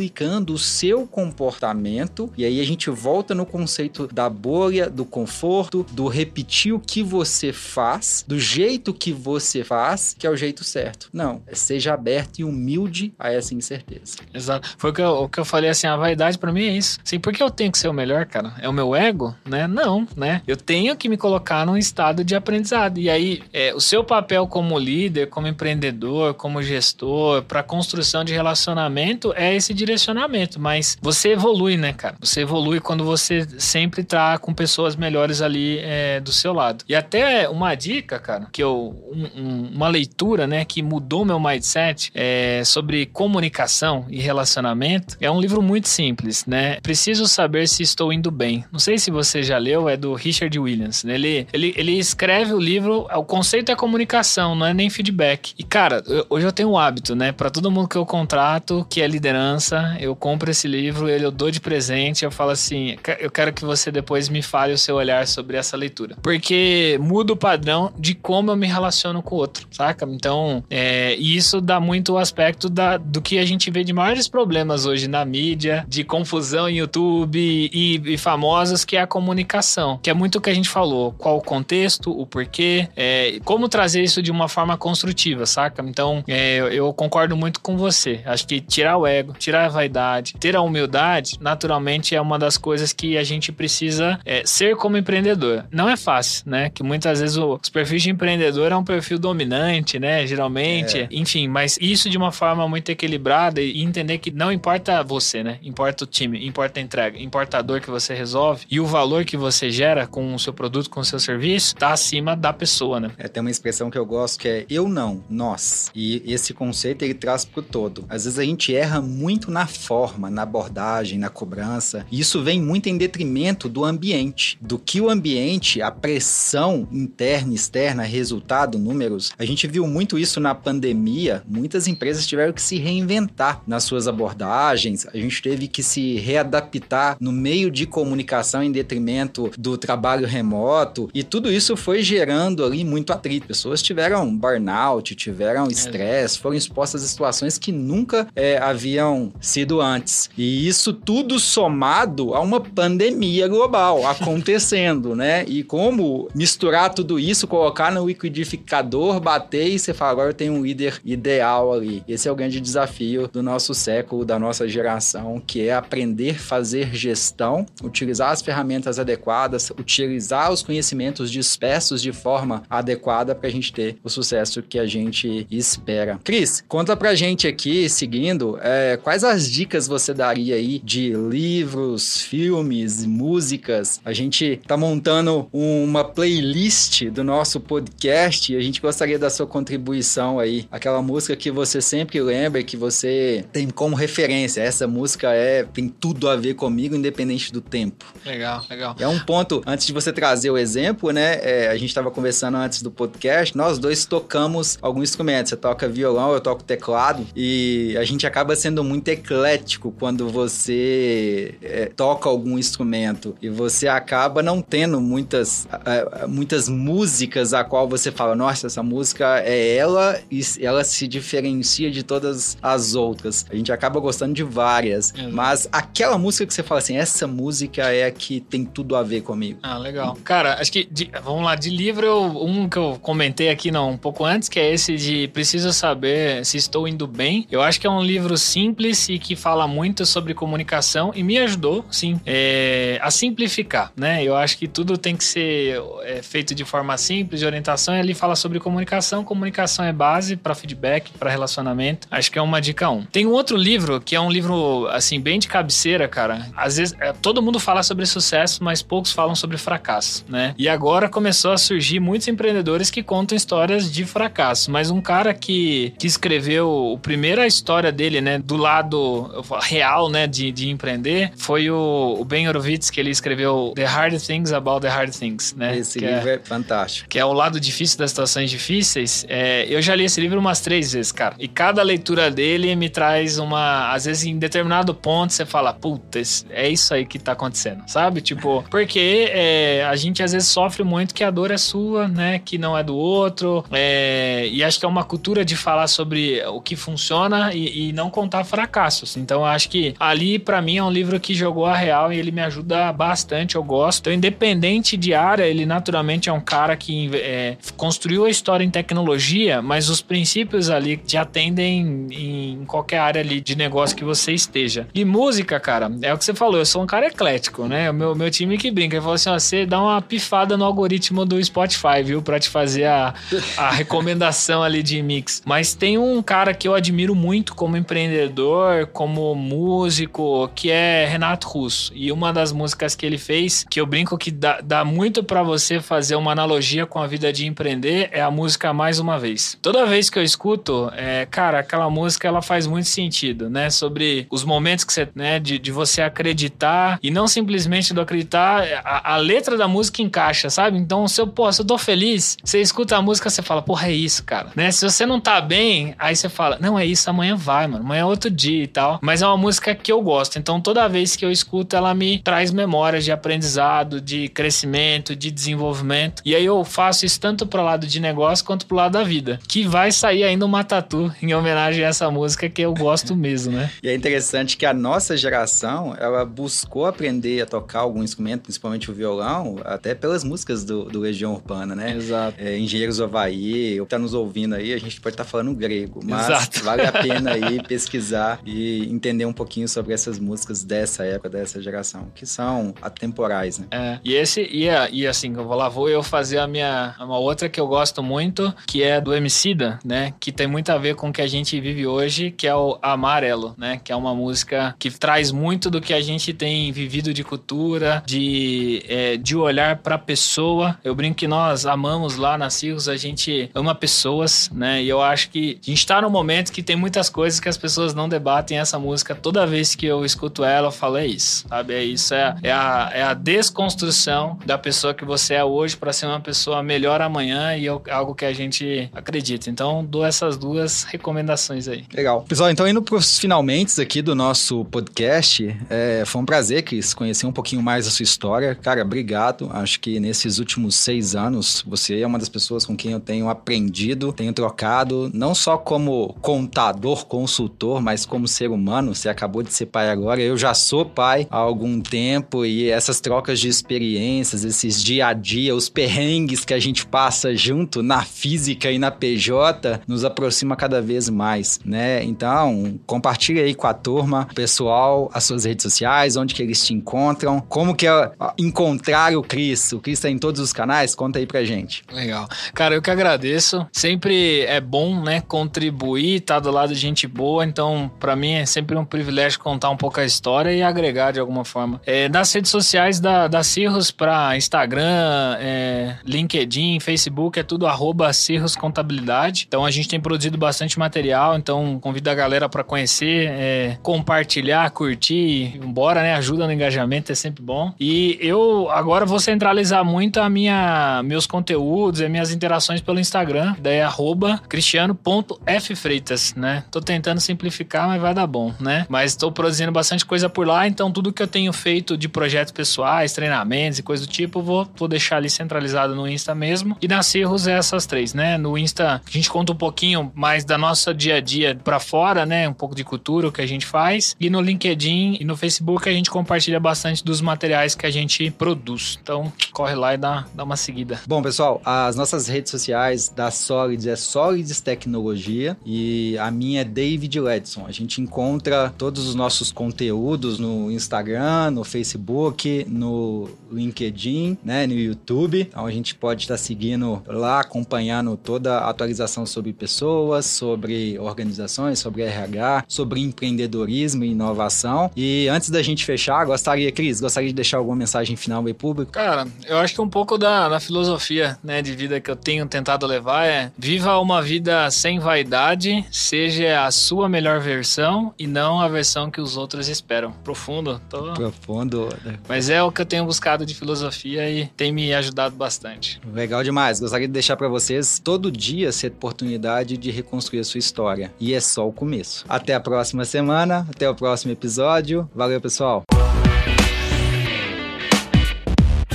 o seu comportamento e aí a gente volta no conceito da bolha, do conforto, do repetir o que você faz, do jeito que você faz, que é o jeito certo. Não, seja aberto e humilde a essa incerteza. Exato. Foi o que eu, o que eu falei assim, a vaidade para mim é isso. Assim, por que eu tenho que ser o melhor, cara? É o meu ego, né? Não, né? Eu tenho que me colocar num estado de aprendizado. E aí, é, o seu papel como líder, como empreendedor, como gestor, para construção de relacionamento é esse direcionamento. Mas você evolui, né, cara? Você evolui quando você sempre tá com pessoas melhores ali é, do seu lado. E até uma dica, cara, que eu. Um, um, uma leitura, né, que mudou meu mindset é, sobre comunicação e relacionamento. É um livro muito simples, né? Preciso saber se estou indo bem. Não sei se você já leu, é do Richard Williams. Né? Ele, ele, ele escreve o livro, o conceito é comunicação, não é nem feedback. E, cara, eu, hoje eu tenho um hábito, né? Para todo mundo que eu contrato, que é liderança, eu compro esse livro, ele eu dou de presente, eu falo assim, eu quero que você depois me fale o seu olhar sobre essa leitura. Porque muda o padrão de como eu me relaciono com o outro, saca? Então, é, isso dá muito o aspecto da, do que a gente vê de maiores problemas hoje na mídia, de confusão em YouTube e, e famosos, que é a comunicação. Que é muito o que a gente falou. Qual o contexto, o porquê, é, como trazer isso de uma forma construtiva, saca? Então, é, eu concordo muito com você. Acho que tirar o ego, tirar a vaidade, ter a humildade, naturalmente é uma das coisas que a gente precisa é, ser como empreendedor. Não é fácil, né? Que muitas vezes o, os perfis de empreendedor é um perfil dominante, né? Geralmente, é. enfim, mas isso de uma forma muito equilibrada e entender que não importa você, né? Importa o time, importa a entrega, importa a dor que você resolve e o valor que você gera com o seu produto, com o seu serviço, tá acima da pessoa, né? É, tem uma expressão que eu gosto que é eu não, nós. E esse conceito ele traz pro todo. Às vezes a gente erra muito na forma, na abordagem, na cobrança. E isso vem muito em detrimento do ambiente, do que o ambiente, a pressão interna e externa, resultado, números. A gente viu muito isso na pandemia. Muitas empresas tiveram que se reinventar nas suas abordagens. A gente teve que se readaptar no meio de comunicação em detrimento do trabalho remoto. E tudo isso foi gerando ali muito atrito. Pessoas tiveram burnout, tiveram estresse, foram expostas a situações que nunca é, haviam sido antes. E isso tudo somado a uma pandemia global acontecendo, né? E como misturar tudo isso, colocar no liquidificador, bater e você fala, agora eu tenho um líder ideal ali. Esse é o grande desafio do nosso século, da nossa geração, que é aprender a fazer gestão, utilizar as ferramentas adequadas, utilizar os conhecimentos dispersos de forma adequada para a gente ter o sucesso que a gente espera. Cris, conta pra gente aqui, seguindo, é, quais as dicas você daria aí de livros, filmes, músicas? A gente tá montando uma playlist do nosso podcast e a gente gostaria da sua contribuição aí. Aquela música que você sempre lembra, que você tem como referência. Essa música é tem tudo a ver comigo, independente do tempo. Legal, legal. É um ponto, antes de você trazer o exemplo, né? É, a gente estava conversando antes do podcast, nós dois tocamos algum instrumento. Você toca violão, eu toco teclado, e a gente acaba sendo muito eclético quando você é, toca algum instrumento e você acaba não tendo muitas, é, muitas músicas a qual você fala, nossa, essa música é ela e ela se diferencia de todas as outras. A gente acaba gostando de várias, mas aquela música que você fala assim, essa música é a que tem tudo a ver comigo. Ah, legal. Cara, acho que, de, vamos lá, de livro, eu, um que eu comentei aqui não, um pouco antes, que é esse de Preciso Saber Se Estou Indo Bem. Eu acho que é um livro simples e que fala muito sobre comunicação e me ajudou, sim, é, a simplificar, né? Eu acho que tudo tem que ser é, feito de forma simples, de orientação, e ali fala sobre comunicação. Comunicação é base para feedback, para relacionamento. Acho que é uma dica um. Tem um outro livro que é um livro, assim, bem de cabeceira, cara. Às vezes, é, todo mundo fala sobre sucesso, mas poucos falam sobre fracasso, né? E agora começou a surgir muitos empreendedores que contam histórias de fracasso. Mas um cara que, que escreveu a primeira história dele, né, do lado lado real, né, de, de empreender, foi o, o Ben Horowitz, que ele escreveu The Hard Things About the Hard Things, né? Esse que livro é, é, fantástico. Que é o lado difícil das situações difíceis. É, eu já li esse livro umas três vezes, cara. E cada leitura dele me traz uma... Às vezes, em determinado ponto, você fala, puta, é isso aí que tá acontecendo, sabe? Tipo, porque é, a gente às vezes sofre muito que a dor é sua, né? Que não é do outro. É, e acho que é uma cultura de falar sobre o que funciona e, e não contar fracassos. Então, eu acho que ali, para mim, é um livro que jogou a real e ele me ajuda bastante. Eu gosto. Então, independente de área, ele naturalmente é um cara que é, construiu a história em tecnologia, mas os princípios ali te atendem em qualquer área ali de negócio que você esteja. E música, cara, é o que você falou, eu sou um cara eclético, né? O meu, meu time que brinca. Ele falou assim: ó, você dá uma pifada no algoritmo do Spotify, viu? Pra te fazer a, a recomendação ali de mix. Mas tem um cara que eu admiro muito como empreendedor, como músico, que é Renato Russo. E uma das músicas que ele fez, que eu brinco que dá, dá muito para você fazer uma analogia com a vida de empreender, é a música Mais Uma Vez. Toda vez que eu escuto, é, cara, aquela música ela faz muito sentido, né? Sobre os momentos que você, né, de, de você acreditar e não simplesmente do acreditar, a, a letra da música encaixa, sabe? Então, se eu, pô, se eu tô feliz, você escuta a música, você fala, porra, é isso, cara, né? Se você não tá bem, aí você fala, não, é isso, amanhã vai, mano, amanhã é outro dia e tal. Mas é uma música que eu gosto, então toda vez que eu escuto, ela me traz memórias de aprendizado, de crescimento, de desenvolvimento. E aí eu faço isso tanto pro lado de negócio quanto pro lado da vida. Que vai sair ainda uma tatu em homenagem a essa música que eu gosto mesmo, né? E é interessante que a nossa geração, ela buscou aprender a tocar algum instrumento, principalmente o violão, até pelas músicas do, do Legião Urbana, né? Exato. É, Engenheiros do Havaí, o que tá nos ouvindo aí, a gente pode estar tá falando grego, mas Exato. vale a pena aí pesquisar e entender um pouquinho sobre essas músicas dessa época, dessa geração, que são atemporais, né? É, e esse, e, e assim, eu vou lá, vou eu fazer a minha, uma outra que eu gosto muito, que é do Emicida, né? Que tem muito a ver com o que a gente vive hoje, que é o Amarelo, né? Que é uma música que traz muito do que a gente tem vivido de cultura, de, é, de olhar pra pessoa. Eu brinco que nós amamos lá na Cirrus, a gente ama pessoas, né? E eu acho que a gente tá num momento que tem muitas coisas que as pessoas não debatem. Essa música, toda vez que eu escuto ela, eu falo, é isso, sabe? É isso, é, é, a, é a desconstrução da pessoa que você é hoje para ser uma pessoa melhor amanhã e é algo que a gente acredita. Então, dou essas duas recomendações aí. Legal. Pessoal, então indo pros finalmente aqui do nosso podcast, é, foi um prazer, Cris, conhecer um pouquinho mais a sua história. Cara, obrigado. Acho que nesses últimos seis anos, você é uma das pessoas com quem eu tenho aprendido, tenho trocado, não só como contador, consultor, mas como ser humano. Você acabou de ser pai agora, eu já sou pai há algum tempo e essas trocas de experiências, esses dia a dia, os perrengues que a gente passa junto na física e na PJ, nos aproxima cada vez mais, né? Então, compartilhe aí com a turma, pessoal, as suas redes sociais, onde que eles te encontram, como que é encontrar o Cris. O Cris tá em todos os canais? Conta aí pra gente. Legal. Cara, eu que agradeço. Sempre é bom, né, contribuir, tá do lado de gente boa. Então, para mim é sempre um privilégio contar um pouco a história e agregar de alguma forma. É, nas redes sociais da, da Cirrus para Instagram, é, LinkedIn, Facebook, é tudo arroba Cirrus Contabilidade. Então, a gente tem produzido bastante material. Então, convido a galera para conhecer, é, compartilhar, curtir. Embora, né? Ajuda no engajamento, é sempre bom. E eu agora vou centralizar muito a minha, meus conteúdos e minhas interações pelo Instagram. Daí é arroba cristiano.ffreitas, né? Tô tentando simplificar, mas vai dar bom, né? Mas estou produzindo bastante coisa por lá, então tudo que eu tenho feito de projetos pessoais, treinamentos e coisa do tipo, vou, vou deixar ali centralizado no Insta mesmo. E nas Cirrus é essas três, né? No Insta a gente conta um pouquinho mais da nossa dia a dia para fora, né? Um pouco de cultura, o que a gente faz. E no LinkedIn e no Facebook a gente compartilha bastante dos materiais que a gente produz. Então, corre lá e dá, dá uma seguida. Bom, pessoal, as nossas redes sociais da Solids é Solids Tecnologia e a minha é David Ledson. A gente encontra todos os nossos conteúdos no Instagram, no Facebook, no LinkedIn, né, no YouTube. Então a gente pode estar seguindo lá, acompanhando toda a atualização sobre pessoas, sobre organizações, sobre RH, sobre empreendedorismo e inovação. E antes da gente fechar, gostaria, Cris, gostaria de deixar alguma mensagem final aí público? Cara, eu acho que um pouco da, da filosofia, né, de vida que eu tenho tentado levar é viva uma vida sem vaidade, seja a sua melhor versão versão e não a versão que os outros esperam. Profundo, tô... Profundo. Mas é o que eu tenho buscado de filosofia e tem me ajudado bastante. Legal demais. Gostaria de deixar para vocês todo dia essa oportunidade de reconstruir a sua história. E é só o começo. Até a próxima semana, até o próximo episódio. Valeu, pessoal.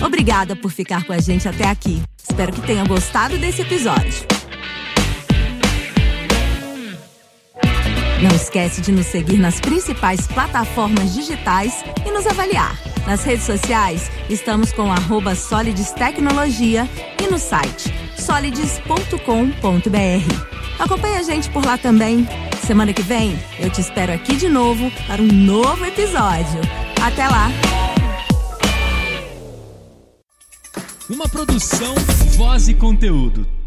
Obrigada por ficar com a gente até aqui. Espero que tenha gostado desse episódio. Não esquece de nos seguir nas principais plataformas digitais e nos avaliar. Nas redes sociais, estamos com arroba Solides Tecnologia e no site solides.com.br. Acompanhe a gente por lá também. Semana que vem, eu te espero aqui de novo para um novo episódio. Até lá! Uma produção, voz e conteúdo.